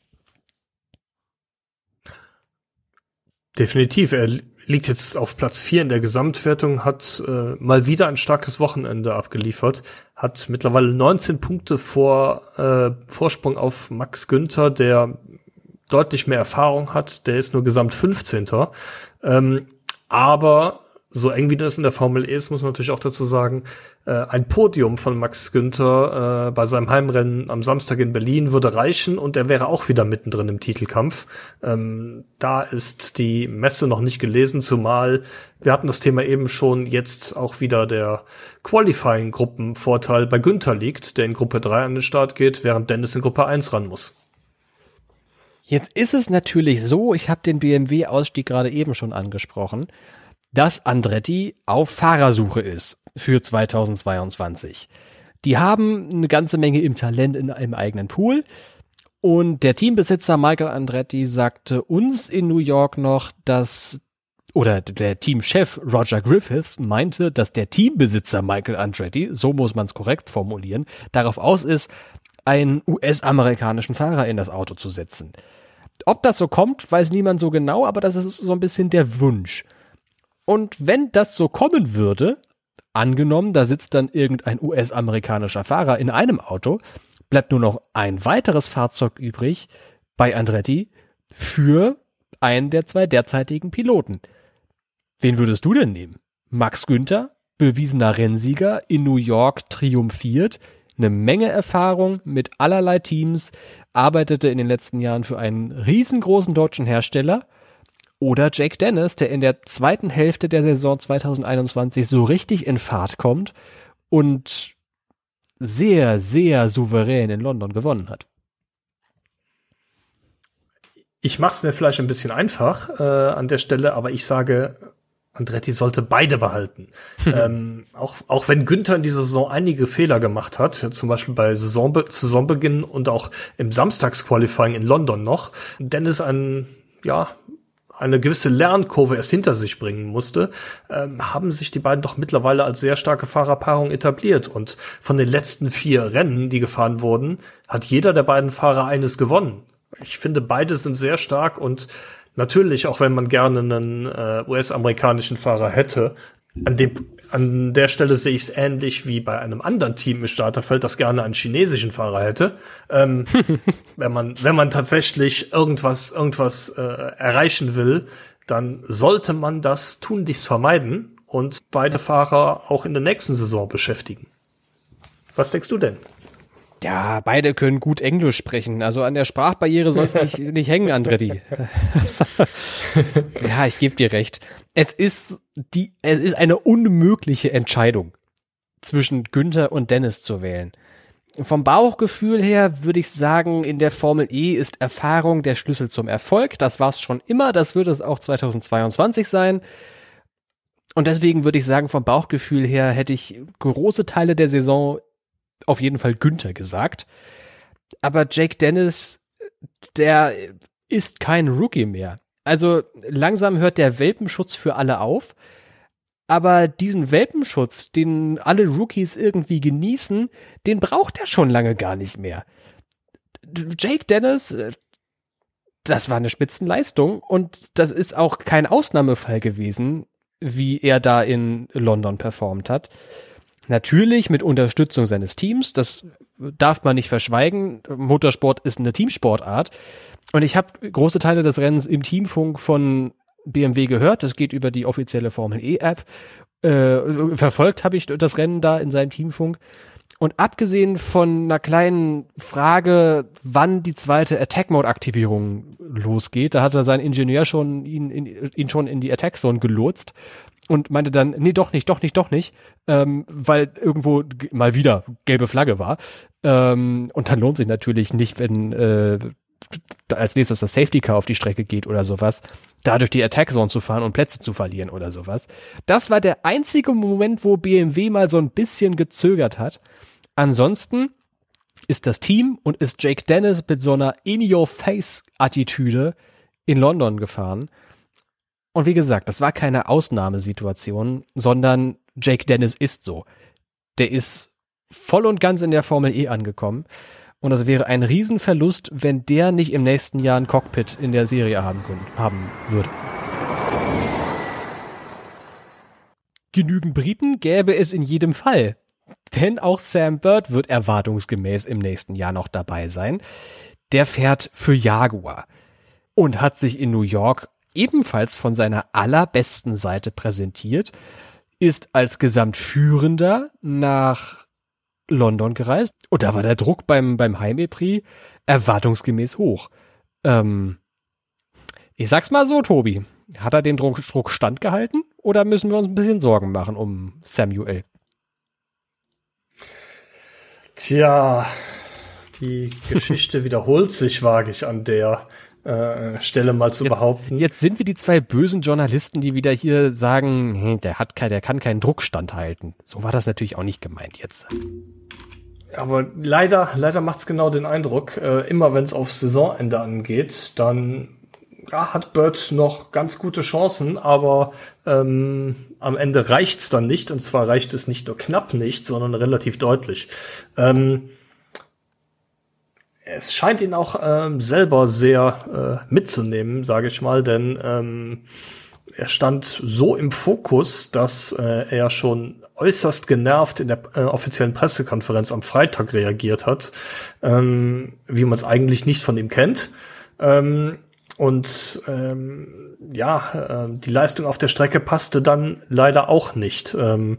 Definitiv. Er liegt jetzt auf Platz 4 in der Gesamtwertung, hat äh, mal wieder ein starkes Wochenende abgeliefert, hat mittlerweile 19 Punkte vor äh, Vorsprung auf Max Günther, der deutlich mehr Erfahrung hat. Der ist nur Gesamt 15. Ähm, aber so eng wie das in der Formel ist, muss man natürlich auch dazu sagen, äh, ein Podium von Max Günther äh, bei seinem Heimrennen am Samstag in Berlin würde reichen und er wäre auch wieder mittendrin im Titelkampf. Ähm, da ist die Messe noch nicht gelesen, zumal wir hatten das Thema eben schon, jetzt auch wieder der Qualifying-Gruppenvorteil bei Günther liegt, der in Gruppe 3 an den Start geht, während Dennis in Gruppe 1 ran muss. Jetzt ist es natürlich so, ich habe den BMW-Ausstieg gerade eben schon angesprochen dass Andretti auf Fahrersuche ist für 2022. Die haben eine ganze Menge im Talent in einem eigenen Pool. Und der Teambesitzer Michael Andretti sagte uns in New York noch, dass oder der Teamchef Roger Griffiths meinte, dass der Teambesitzer Michael Andretti, so muss man es korrekt formulieren, darauf aus ist, einen US-amerikanischen Fahrer in das Auto zu setzen. Ob das so kommt, weiß niemand so genau, aber das ist so ein bisschen der Wunsch. Und wenn das so kommen würde, angenommen, da sitzt dann irgendein US-amerikanischer Fahrer in einem Auto, bleibt nur noch ein weiteres Fahrzeug übrig bei Andretti für einen der zwei derzeitigen Piloten. Wen würdest du denn nehmen? Max Günther, bewiesener Rennsieger, in New York triumphiert, eine Menge Erfahrung mit allerlei Teams, arbeitete in den letzten Jahren für einen riesengroßen deutschen Hersteller oder Jake Dennis, der in der zweiten Hälfte der Saison 2021 so richtig in Fahrt kommt und sehr, sehr souverän in London gewonnen hat. Ich mache es mir vielleicht ein bisschen einfach äh, an der Stelle, aber ich sage, Andretti sollte beide behalten. ähm, auch, auch wenn Günther in dieser Saison einige Fehler gemacht hat, zum Beispiel bei Saisonbe Saisonbeginn und auch im Samstagsqualifying in London noch, Dennis ein ja, eine gewisse Lernkurve erst hinter sich bringen musste, ähm, haben sich die beiden doch mittlerweile als sehr starke Fahrerpaarung etabliert. Und von den letzten vier Rennen, die gefahren wurden, hat jeder der beiden Fahrer eines gewonnen. Ich finde, beide sind sehr stark und natürlich, auch wenn man gerne einen äh, US-amerikanischen Fahrer hätte, an dem an der Stelle sehe ich es ähnlich wie bei einem anderen Team im Starterfeld, das gerne einen chinesischen Fahrer hätte. Ähm, wenn man, wenn man tatsächlich irgendwas, irgendwas äh, erreichen will, dann sollte man das tunlichst vermeiden und beide Fahrer auch in der nächsten Saison beschäftigen. Was denkst du denn? Ja, beide können gut Englisch sprechen. Also an der Sprachbarriere soll es nicht, nicht hängen, Andretti. ja, ich gebe dir recht. Es ist die, es ist eine unmögliche Entscheidung zwischen Günther und Dennis zu wählen. Vom Bauchgefühl her würde ich sagen, in der Formel E ist Erfahrung der Schlüssel zum Erfolg. Das war es schon immer, das wird es auch 2022 sein. Und deswegen würde ich sagen, vom Bauchgefühl her hätte ich große Teile der Saison auf jeden Fall Günther gesagt. Aber Jake Dennis, der ist kein Rookie mehr. Also langsam hört der Welpenschutz für alle auf. Aber diesen Welpenschutz, den alle Rookies irgendwie genießen, den braucht er schon lange gar nicht mehr. Jake Dennis, das war eine Spitzenleistung und das ist auch kein Ausnahmefall gewesen, wie er da in London performt hat. Natürlich mit Unterstützung seines Teams, das darf man nicht verschweigen. Motorsport ist eine Teamsportart. Und ich habe große Teile des Rennens im Teamfunk von BMW gehört. Das geht über die offizielle Formel E-App. Äh, verfolgt habe ich das Rennen da in seinem Teamfunk. Und abgesehen von einer kleinen Frage, wann die zweite Attack Mode Aktivierung losgeht, da hat er sein Ingenieur schon ihn, in, ihn schon in die Attack Zone gelotst und meinte dann, nee, doch nicht, doch nicht, doch nicht, ähm, weil irgendwo mal wieder gelbe Flagge war. Ähm, und dann lohnt sich natürlich nicht, wenn äh, als nächstes das Safety Car auf die Strecke geht oder sowas, da durch die Attack Zone zu fahren und Plätze zu verlieren oder sowas. Das war der einzige Moment, wo BMW mal so ein bisschen gezögert hat. Ansonsten ist das Team und ist Jake Dennis mit so einer In-Your-Face-Attitüde in London gefahren. Und wie gesagt, das war keine Ausnahmesituation, sondern Jake Dennis ist so. Der ist voll und ganz in der Formel E angekommen. Und das wäre ein Riesenverlust, wenn der nicht im nächsten Jahr ein Cockpit in der Serie haben, haben würde. Genügend Briten gäbe es in jedem Fall. Denn auch Sam Bird wird erwartungsgemäß im nächsten Jahr noch dabei sein. Der fährt für Jaguar und hat sich in New York ebenfalls von seiner allerbesten Seite präsentiert, ist als Gesamtführender nach London gereist und da war der Druck beim, beim Heim-Prix erwartungsgemäß hoch. Ähm, ich sag's mal so, Tobi. Hat er den Druck, Druck standgehalten oder müssen wir uns ein bisschen Sorgen machen um Samuel? Tja, die Geschichte wiederholt sich, wage ich an der äh, Stelle mal zu jetzt, behaupten. Jetzt sind wir die zwei bösen Journalisten, die wieder hier sagen, hey, der hat kein, der kann keinen Druck standhalten. So war das natürlich auch nicht gemeint jetzt. Aber leider, leider macht's genau den Eindruck, äh, immer wenn es auf Saisonende angeht, dann ja, hat Bird noch ganz gute Chancen, aber ähm, am Ende reicht's dann nicht. Und zwar reicht es nicht nur knapp nicht, sondern relativ deutlich. Ähm, es scheint ihn auch ähm, selber sehr äh, mitzunehmen, sage ich mal, denn ähm, er stand so im Fokus, dass äh, er schon äußerst genervt in der äh, offiziellen Pressekonferenz am Freitag reagiert hat, ähm, wie man es eigentlich nicht von ihm kennt. Ähm, und ähm, ja, äh, die Leistung auf der Strecke passte dann leider auch nicht. Ähm,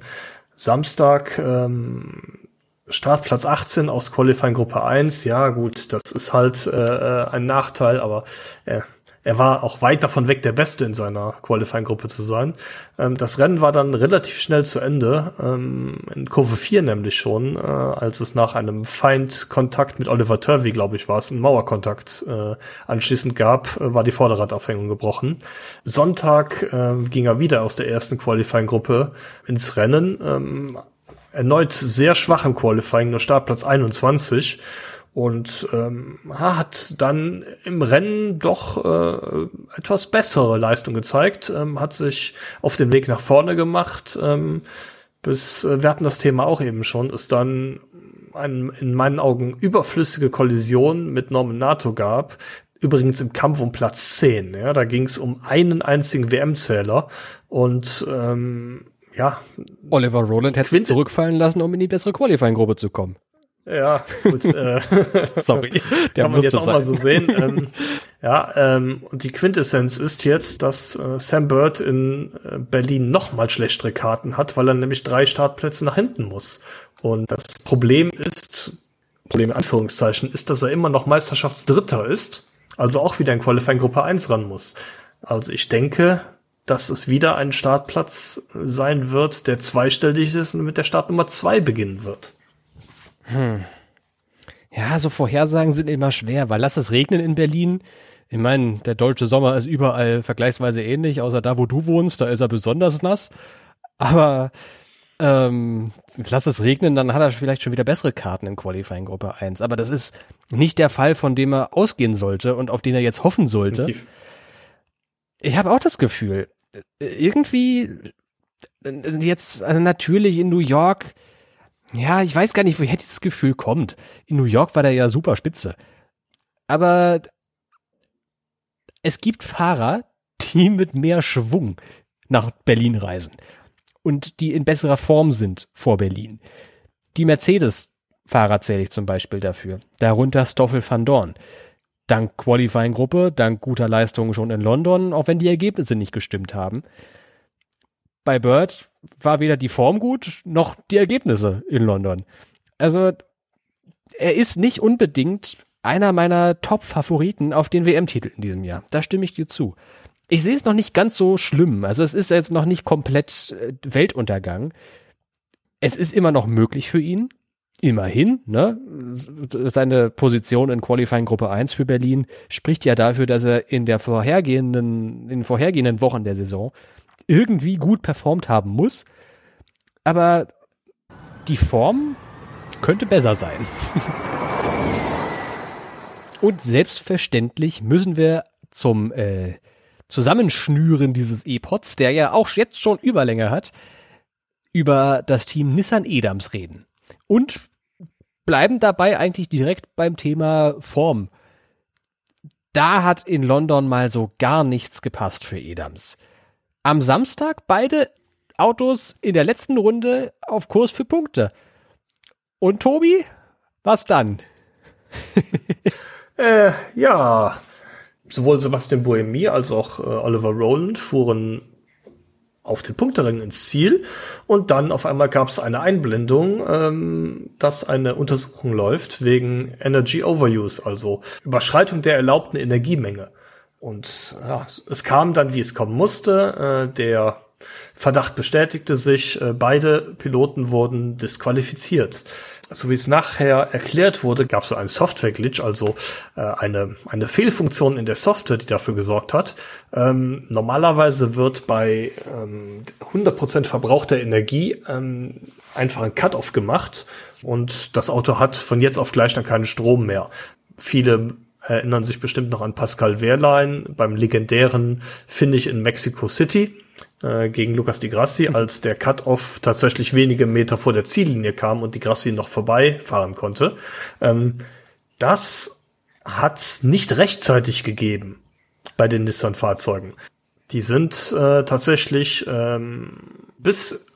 Samstag ähm, Startplatz 18 aus Qualifying Gruppe 1, ja gut, das ist halt äh, äh ein Nachteil, aber äh, er war auch weit davon weg, der Beste in seiner Qualifying-Gruppe zu sein. Ähm, das Rennen war dann relativ schnell zu Ende, ähm, in Kurve 4 nämlich schon, äh, als es nach einem Feindkontakt mit Oliver Turvey, glaube ich, war es, einen Mauerkontakt äh, anschließend gab, äh, war die Vorderradaufhängung gebrochen. Sonntag äh, ging er wieder aus der ersten Qualifying-Gruppe ins Rennen, ähm, erneut sehr schwach im Qualifying, nur Startplatz 21 und ähm, hat dann im Rennen doch äh, etwas bessere Leistung gezeigt, ähm, hat sich auf den Weg nach vorne gemacht, ähm, bis äh, wir hatten das Thema auch eben schon, ist dann ein, in meinen Augen überflüssige Kollision mit Norman Nato gab, übrigens im Kampf um Platz 10. Ja, da ging es um einen einzigen WM-Zähler und ähm, ja. Oliver Rowland hätte zurückfallen lassen, um in die bessere Qualifying-Gruppe zu kommen. Ja, gut. Äh, Sorry, der kann man jetzt auch sein. mal so sehen. ähm, ja, ähm, und die Quintessenz ist jetzt, dass äh, Sam Bird in äh, Berlin noch mal schlechtere Karten hat, weil er nämlich drei Startplätze nach hinten muss. Und das Problem ist, Problem in Anführungszeichen, ist, dass er immer noch Meisterschaftsdritter ist, also auch wieder in Qualifying Gruppe 1 ran muss. Also ich denke, dass es wieder ein Startplatz sein wird, der zweistellig ist und mit der Startnummer 2 beginnen wird. Hm. Ja, so Vorhersagen sind immer schwer, weil lass es regnen in Berlin. Ich meine, der deutsche Sommer ist überall vergleichsweise ähnlich, außer da, wo du wohnst, da ist er besonders nass. Aber ähm, lass es regnen, dann hat er vielleicht schon wieder bessere Karten in Qualifying Gruppe 1. Aber das ist nicht der Fall, von dem er ausgehen sollte und auf den er jetzt hoffen sollte. Ich habe auch das Gefühl, irgendwie jetzt also natürlich in New York ja, ich weiß gar nicht, woher dieses Gefühl kommt. In New York war der ja super spitze. Aber es gibt Fahrer, die mit mehr Schwung nach Berlin reisen und die in besserer Form sind vor Berlin. Die Mercedes-Fahrer zähle ich zum Beispiel dafür. Darunter Stoffel van Dorn. Dank Qualifying-Gruppe, dank guter Leistungen schon in London, auch wenn die Ergebnisse nicht gestimmt haben bei Bird war weder die Form gut, noch die Ergebnisse in London. Also, er ist nicht unbedingt einer meiner Top-Favoriten auf den WM-Titel in diesem Jahr. Da stimme ich dir zu. Ich sehe es noch nicht ganz so schlimm. Also es ist jetzt noch nicht komplett äh, Weltuntergang. Es ist immer noch möglich für ihn. Immerhin, ne? Seine Position in Qualifying Gruppe 1 für Berlin spricht ja dafür, dass er in der vorhergehenden, in den vorhergehenden Wochen der Saison irgendwie gut performt haben muss. Aber die Form könnte besser sein. Und selbstverständlich müssen wir zum äh, Zusammenschnüren dieses E-Pods, der ja auch jetzt schon Überlänge hat, über das Team Nissan Edams reden. Und bleiben dabei eigentlich direkt beim Thema Form. Da hat in London mal so gar nichts gepasst für Edams am Samstag beide Autos in der letzten Runde auf Kurs für Punkte. Und Tobi, was dann? äh, ja, sowohl Sebastian Buemi als auch äh, Oliver Rowland fuhren auf den Punkterring ins Ziel und dann auf einmal gab es eine Einblendung, ähm, dass eine Untersuchung läuft wegen Energy Overuse, also Überschreitung der erlaubten Energiemenge. Und ja, es kam dann, wie es kommen musste. Äh, der Verdacht bestätigte sich. Äh, beide Piloten wurden disqualifiziert so wie es nachher erklärt wurde, gab es einen Software-Glitch, also äh, eine, eine Fehlfunktion in der Software, die dafür gesorgt hat. Ähm, normalerweise wird bei ähm, 100% verbrauchter Energie ähm, einfach ein Cut-off gemacht und das Auto hat von jetzt auf gleich dann keinen Strom mehr. Viele erinnern sich bestimmt noch an Pascal Wehrlein beim legendären Finish in Mexico City äh, gegen Lucas Di Grassi, mhm. als der Cut-Off tatsächlich wenige Meter vor der Ziellinie kam und Di Grassi noch vorbeifahren konnte. Ähm, das hat nicht rechtzeitig gegeben bei den Nissan-Fahrzeugen. Die sind äh, tatsächlich ähm, bis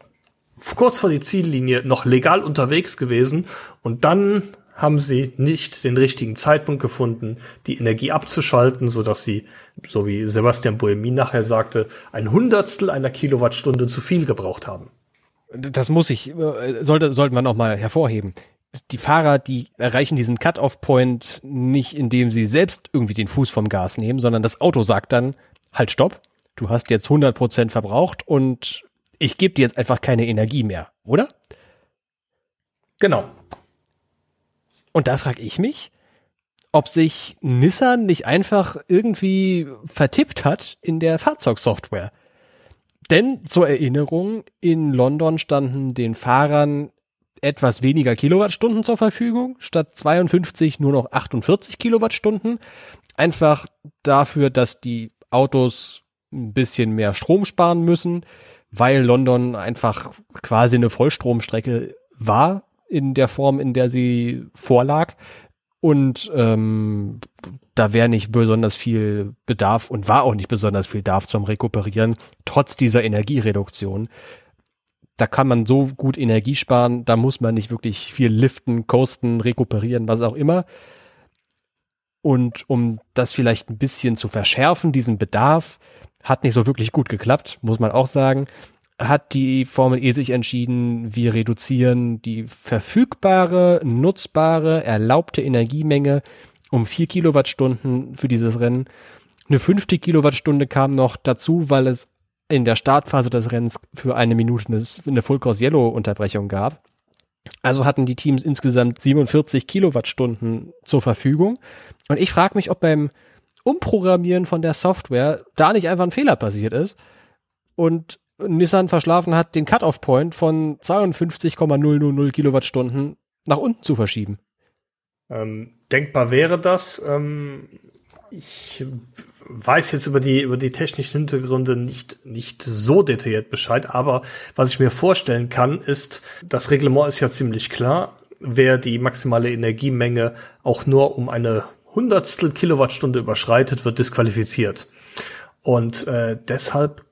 kurz vor die Ziellinie noch legal unterwegs gewesen und dann haben sie nicht den richtigen Zeitpunkt gefunden, die Energie abzuschalten, so dass sie, so wie Sebastian Bohemin nachher sagte, ein Hundertstel einer Kilowattstunde zu viel gebraucht haben. Das muss ich, äh, sollte, sollte man auch mal hervorheben. Die Fahrer, die erreichen diesen Cut-off-Point nicht, indem sie selbst irgendwie den Fuß vom Gas nehmen, sondern das Auto sagt dann, halt, stopp, du hast jetzt 100 Prozent verbraucht und ich gebe dir jetzt einfach keine Energie mehr, oder? Genau. Und da frage ich mich, ob sich Nissan nicht einfach irgendwie vertippt hat in der Fahrzeugsoftware. Denn zur Erinnerung, in London standen den Fahrern etwas weniger Kilowattstunden zur Verfügung, statt 52 nur noch 48 Kilowattstunden. Einfach dafür, dass die Autos ein bisschen mehr Strom sparen müssen, weil London einfach quasi eine Vollstromstrecke war in der Form, in der sie vorlag. Und ähm, da wäre nicht besonders viel Bedarf und war auch nicht besonders viel Bedarf zum Rekuperieren, trotz dieser Energiereduktion. Da kann man so gut Energie sparen, da muss man nicht wirklich viel liften, coasten, rekuperieren, was auch immer. Und um das vielleicht ein bisschen zu verschärfen, diesen Bedarf, hat nicht so wirklich gut geklappt, muss man auch sagen hat die Formel E sich entschieden, wir reduzieren die verfügbare, nutzbare, erlaubte Energiemenge um vier Kilowattstunden für dieses Rennen. Eine fünfte Kilowattstunde kam noch dazu, weil es in der Startphase des Rennens für eine Minute eine Full Course Yellow Unterbrechung gab. Also hatten die Teams insgesamt 47 Kilowattstunden zur Verfügung. Und ich frage mich, ob beim Umprogrammieren von der Software da nicht einfach ein Fehler passiert ist und Nissan verschlafen hat, den Cut-off-Point von 52,000 Kilowattstunden nach unten zu verschieben. Ähm, denkbar wäre das. Ähm, ich weiß jetzt über die, über die technischen Hintergründe nicht, nicht so detailliert Bescheid, aber was ich mir vorstellen kann, ist, das Reglement ist ja ziemlich klar. Wer die maximale Energiemenge auch nur um eine Hundertstel Kilowattstunde überschreitet, wird disqualifiziert. Und äh, deshalb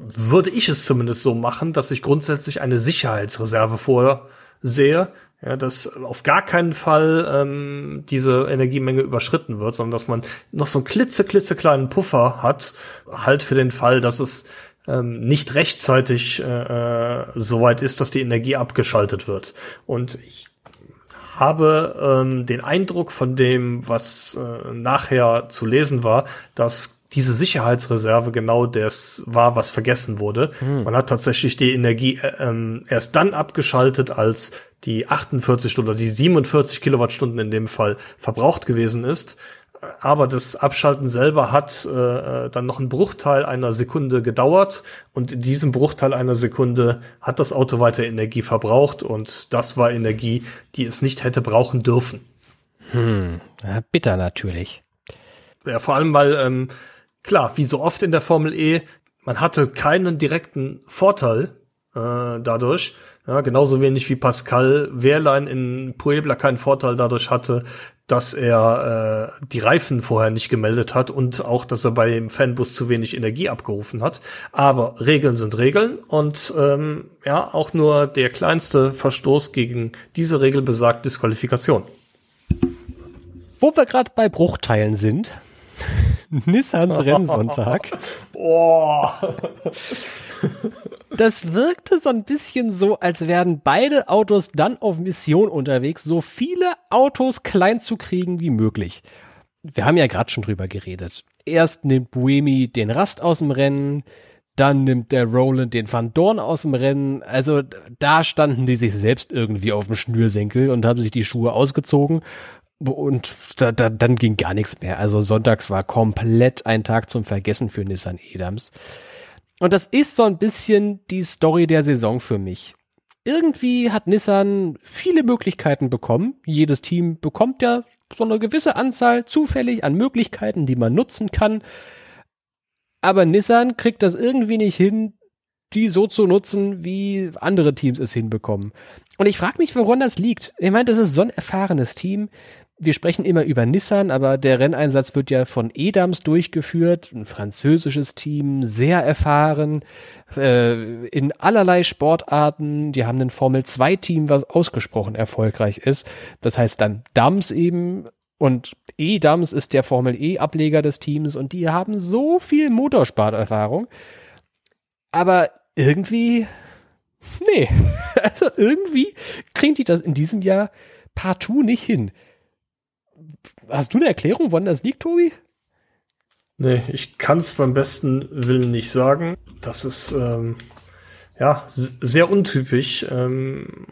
würde ich es zumindest so machen, dass ich grundsätzlich eine Sicherheitsreserve vorsehe, ja, dass auf gar keinen Fall ähm, diese Energiemenge überschritten wird, sondern dass man noch so einen klitze, klitzekleinen Puffer hat, halt für den Fall, dass es ähm, nicht rechtzeitig äh, äh, so weit ist, dass die Energie abgeschaltet wird. Und ich habe ähm, den Eindruck von dem, was äh, nachher zu lesen war, dass diese Sicherheitsreserve genau das war, was vergessen wurde. Hm. Man hat tatsächlich die Energie äh, ähm, erst dann abgeschaltet, als die 48 oder die 47 Kilowattstunden in dem Fall verbraucht gewesen ist. Aber das Abschalten selber hat äh, äh dann noch einen Bruchteil einer Sekunde gedauert und in diesem Bruchteil einer Sekunde hat das Auto weiter Energie verbraucht und das war Energie, die es nicht hätte brauchen dürfen. Hm, bitter natürlich. Ja, vor allem, weil ähm, klar, wie so oft in der Formel E, man hatte keinen direkten Vorteil äh, dadurch. Ja, genauso wenig wie Pascal Wehrlein in Puebla keinen Vorteil dadurch hatte, dass er äh, die Reifen vorher nicht gemeldet hat und auch, dass er bei dem Fanbus zu wenig Energie abgerufen hat. Aber Regeln sind Regeln und ähm, ja, auch nur der kleinste Verstoß gegen diese Regel besagt Disqualifikation. Wo wir gerade bei Bruchteilen sind, Nissans Rennsonntag. oh. Das wirkte so ein bisschen so, als wären beide Autos dann auf Mission unterwegs, so viele Autos klein zu kriegen wie möglich. Wir haben ja gerade schon drüber geredet. Erst nimmt Buemi den Rast aus dem Rennen, dann nimmt der Roland den Van Dorn aus dem Rennen. Also da standen die sich selbst irgendwie auf dem Schnürsenkel und haben sich die Schuhe ausgezogen. Und da, da, dann ging gar nichts mehr. Also sonntags war komplett ein Tag zum Vergessen für Nissan Edams. Und das ist so ein bisschen die Story der Saison für mich. Irgendwie hat Nissan viele Möglichkeiten bekommen. Jedes Team bekommt ja so eine gewisse Anzahl zufällig an Möglichkeiten, die man nutzen kann. Aber Nissan kriegt das irgendwie nicht hin, die so zu nutzen, wie andere Teams es hinbekommen. Und ich frage mich, woran das liegt. Ich meine, das ist so ein erfahrenes Team. Wir sprechen immer über Nissan, aber der Renneinsatz wird ja von Edams durchgeführt, ein französisches Team, sehr erfahren, äh, in allerlei Sportarten. Die haben ein Formel-2-Team, was ausgesprochen erfolgreich ist. Das heißt dann Dams eben und E-Dams ist der Formel E-Ableger des Teams und die haben so viel Motorsporterfahrung. Aber irgendwie, nee, also irgendwie kriegen die das in diesem Jahr partout nicht hin. Hast du eine Erklärung, wann das liegt, Tobi? Nee, ich kann es beim besten Willen nicht sagen. Das ist ähm, ja sehr untypisch. Ähm,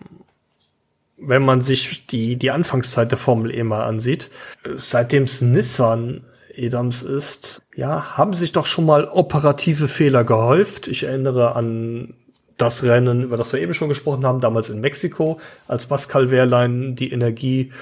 wenn man sich die, die Anfangszeit der Formel E mal ansieht, seitdem es Nissan Edams ist, ja, haben sich doch schon mal operative Fehler gehäuft. Ich erinnere an das Rennen, über das wir eben schon gesprochen haben, damals in Mexiko, als Pascal Wehrlein die Energie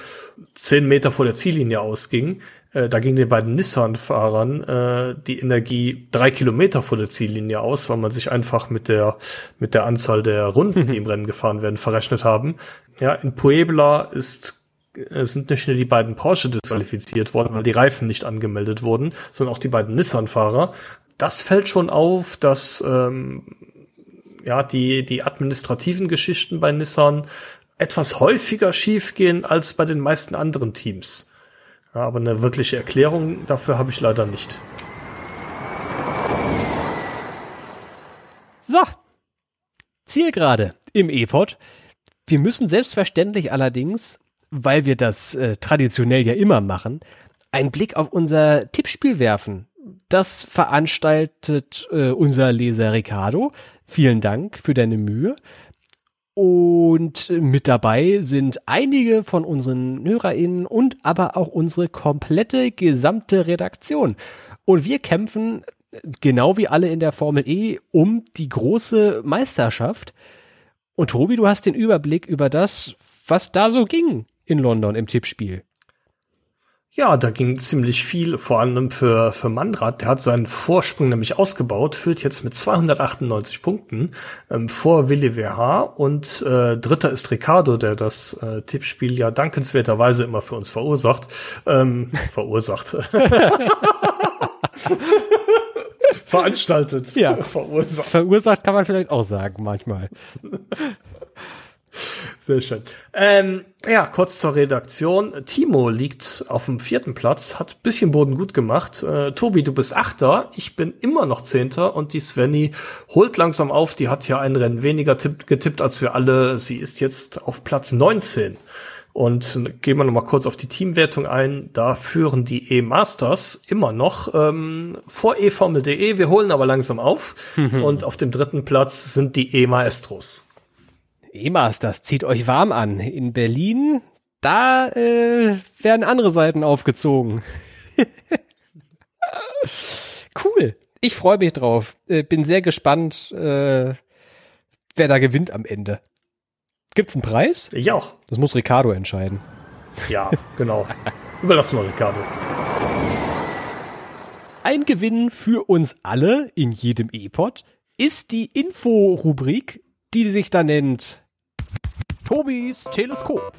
zehn Meter vor der Ziellinie ausging. Äh, da ging den beiden Nissan-Fahrern äh, die Energie drei Kilometer vor der Ziellinie aus, weil man sich einfach mit der, mit der Anzahl der Runden, die im Rennen gefahren werden, verrechnet haben. Ja, in Puebla ist äh, sind nicht nur die beiden Porsche disqualifiziert worden, weil die Reifen nicht angemeldet wurden, sondern auch die beiden Nissan-Fahrer. Das fällt schon auf, dass ähm, ja die die administrativen Geschichten bei Nissan etwas häufiger schiefgehen als bei den meisten anderen Teams. Ja, aber eine wirkliche Erklärung dafür habe ich leider nicht. So, Zielgerade im E-Pod. Wir müssen selbstverständlich allerdings, weil wir das äh, traditionell ja immer machen, einen Blick auf unser Tippspiel werfen. Das veranstaltet äh, unser Leser Ricardo. Vielen Dank für deine Mühe. Und mit dabei sind einige von unseren HörerInnen und aber auch unsere komplette gesamte Redaktion. Und wir kämpfen, genau wie alle in der Formel E, um die große Meisterschaft. Und Tobi, du hast den Überblick über das, was da so ging in London im Tippspiel. Ja, da ging ziemlich viel, vor allem für, für Mandrat. Der hat seinen Vorsprung nämlich ausgebaut, führt jetzt mit 298 Punkten ähm, vor Willi WH und äh, dritter ist Ricardo, der das äh, Tippspiel ja dankenswerterweise immer für uns verursacht. Ähm, verursacht. Veranstaltet. Ja. Verursacht. Verursacht kann man vielleicht auch sagen, manchmal. Sehr schön. Ähm, ja, kurz zur Redaktion. Timo liegt auf dem vierten Platz, hat bisschen Boden gut gemacht. Äh, Tobi, du bist Achter, ich bin immer noch Zehnter und die Svenny holt langsam auf. Die hat ja ein Rennen weniger tipp, getippt als wir alle. Sie ist jetzt auf Platz 19. Und gehen wir noch mal kurz auf die Teamwertung ein. Da führen die E-Masters immer noch ähm, vor e-formel.de. Wir holen aber langsam auf. und auf dem dritten Platz sind die E-Maestros. E-Masters, zieht euch warm an. In Berlin, da äh, werden andere Seiten aufgezogen. cool. Ich freue mich drauf. Äh, bin sehr gespannt, äh, wer da gewinnt am Ende. Gibt's einen Preis? Ich auch. Das muss Ricardo entscheiden. Ja, genau. Überlassen wir Ricardo. Ein Gewinn für uns alle in jedem E-Pod ist die Info-Rubrik, die sich da nennt Tobis Teleskop.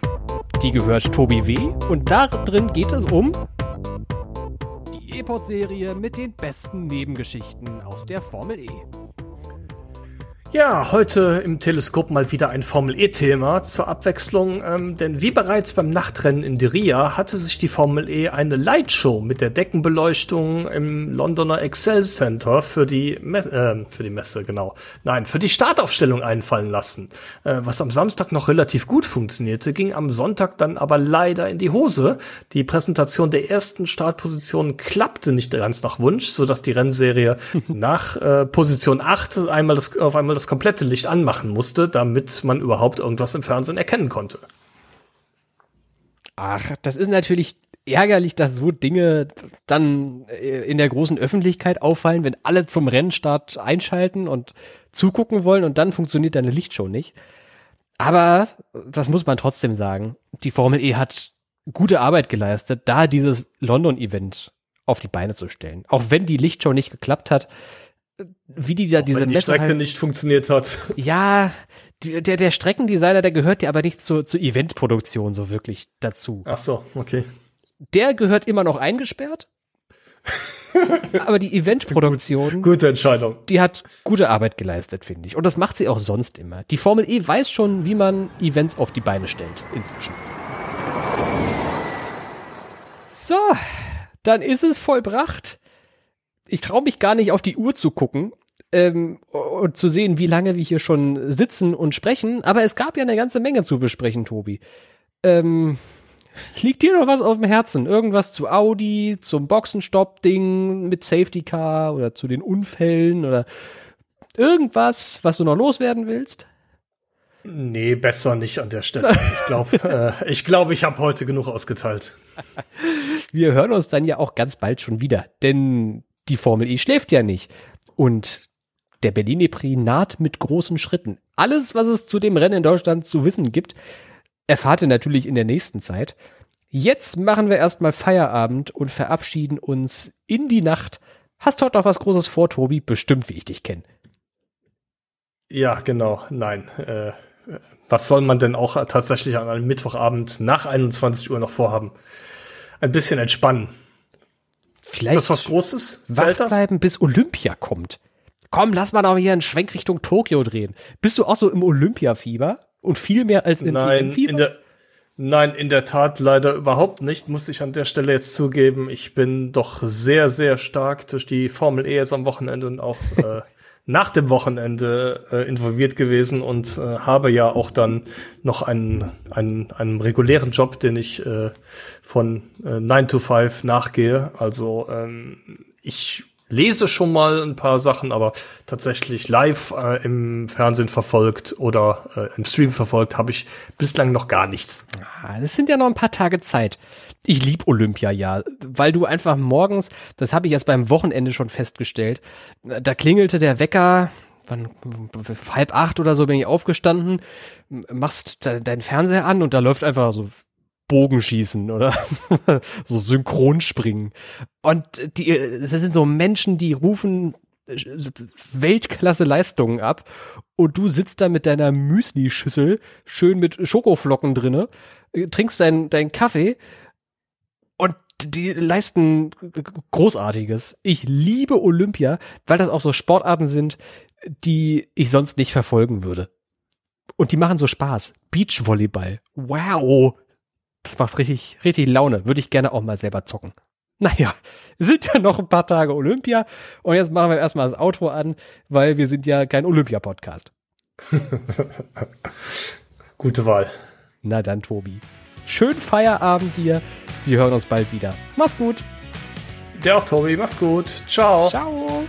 Die gehört Tobi W. und da drin geht es um die E-Pod-Serie mit den besten Nebengeschichten aus der Formel E. Ja, heute im Teleskop mal wieder ein Formel-E-Thema zur Abwechslung, ähm, denn wie bereits beim Nachtrennen in Diria hatte sich die Formel E eine Lightshow mit der Deckenbeleuchtung im Londoner Excel Center für die, Me äh, für die Messe, genau. Nein, für die Startaufstellung einfallen lassen. Äh, was am Samstag noch relativ gut funktionierte, ging am Sonntag dann aber leider in die Hose. Die Präsentation der ersten Startposition klappte nicht ganz nach Wunsch, sodass die Rennserie nach äh, Position 8 einmal das, auf einmal das komplette Licht anmachen musste, damit man überhaupt irgendwas im Fernsehen erkennen konnte. Ach, das ist natürlich ärgerlich, dass so Dinge dann äh, in der großen Öffentlichkeit auffallen, wenn alle zum Rennstart einschalten und zugucken wollen und dann funktioniert deine Lichtshow nicht. Aber das muss man trotzdem sagen. Die Formel E hat gute Arbeit geleistet, da dieses London-Event auf die Beine zu stellen. Auch wenn die Lichtshow nicht geklappt hat, wie die da Auch diese wenn die Strecke halt, nicht funktioniert hat. ja, die, der, der Streckendesigner, der gehört ja aber nicht zur, zur Eventproduktion so wirklich dazu. Ach so, okay. Der gehört immer noch eingesperrt. aber die Eventproduktion, Gute Entscheidung. die hat gute Arbeit geleistet, finde ich. Und das macht sie auch sonst immer. Die Formel E weiß schon, wie man Events auf die Beine stellt, inzwischen. So, dann ist es vollbracht. Ich traue mich gar nicht auf die Uhr zu gucken ähm, und zu sehen, wie lange wir hier schon sitzen und sprechen. Aber es gab ja eine ganze Menge zu besprechen, Tobi. Ähm, liegt dir noch was auf dem Herzen? Irgendwas zu Audi, zum Boxenstopp-Ding mit Safety Car oder zu den Unfällen oder irgendwas, was du noch loswerden willst? Nee, besser nicht an der Stelle. Ich glaube, äh, ich, glaub, ich habe heute genug ausgeteilt. Wir hören uns dann ja auch ganz bald schon wieder, denn die Formel E schläft ja nicht. Und der Berliner Prix naht mit großen Schritten. Alles, was es zu dem Rennen in Deutschland zu wissen gibt, erfahrt ihr natürlich in der nächsten Zeit. Jetzt machen wir erstmal Feierabend und verabschieden uns in die Nacht. Hast heute noch was Großes vor, Tobi? Bestimmt, wie ich dich kenne. Ja, genau. Nein. Äh, was soll man denn auch tatsächlich an einem Mittwochabend nach 21 Uhr noch vorhaben? Ein bisschen entspannen. Vielleicht Ist das was Großes? wach Zählt das? bleiben, bis Olympia kommt. Komm, lass mal doch hier einen Schwenk Richtung Tokio drehen. Bist du auch so im Olympiafieber? Und viel mehr als im Nein, EM-Fieber? in der, nein, in der Tat leider überhaupt nicht, muss ich an der Stelle jetzt zugeben. Ich bin doch sehr, sehr stark durch die Formel E jetzt am Wochenende und auch äh, nach dem Wochenende äh, involviert gewesen und äh, habe ja auch dann noch einen, einen, einen regulären Job, den ich äh, von äh, 9 to 5 nachgehe. Also ähm, ich lese schon mal ein paar Sachen, aber tatsächlich live äh, im Fernsehen verfolgt oder äh, im Stream verfolgt habe ich bislang noch gar nichts. Ah, Das sind ja noch ein paar Tage Zeit. Ich lieb Olympia ja, weil du einfach morgens, das habe ich erst beim Wochenende schon festgestellt, da klingelte der Wecker, wann, halb acht oder so bin ich aufgestanden, machst de- deinen Fernseher an und da läuft einfach so Bogenschießen oder so Synchronspringen. Und die, das sind so Menschen, die rufen Weltklasse Leistungen ab und du sitzt da mit deiner Müsli-Schüssel schön mit Schokoflocken drinne, äh, trinkst deinen deinen Kaffee und die leisten Großartiges. Ich liebe Olympia, weil das auch so Sportarten sind, die ich sonst nicht verfolgen würde. Und die machen so Spaß. Beachvolleyball. Wow. Das macht richtig, richtig Laune. Würde ich gerne auch mal selber zocken. Naja, sind ja noch ein paar Tage Olympia und jetzt machen wir erstmal das Auto an, weil wir sind ja kein Olympia-Podcast. Gute Wahl. Na dann, Tobi. Schönen Feierabend dir. Wir hören uns bald wieder. Mach's gut. Der auch, Tobi. Mach's gut. Ciao. Ciao.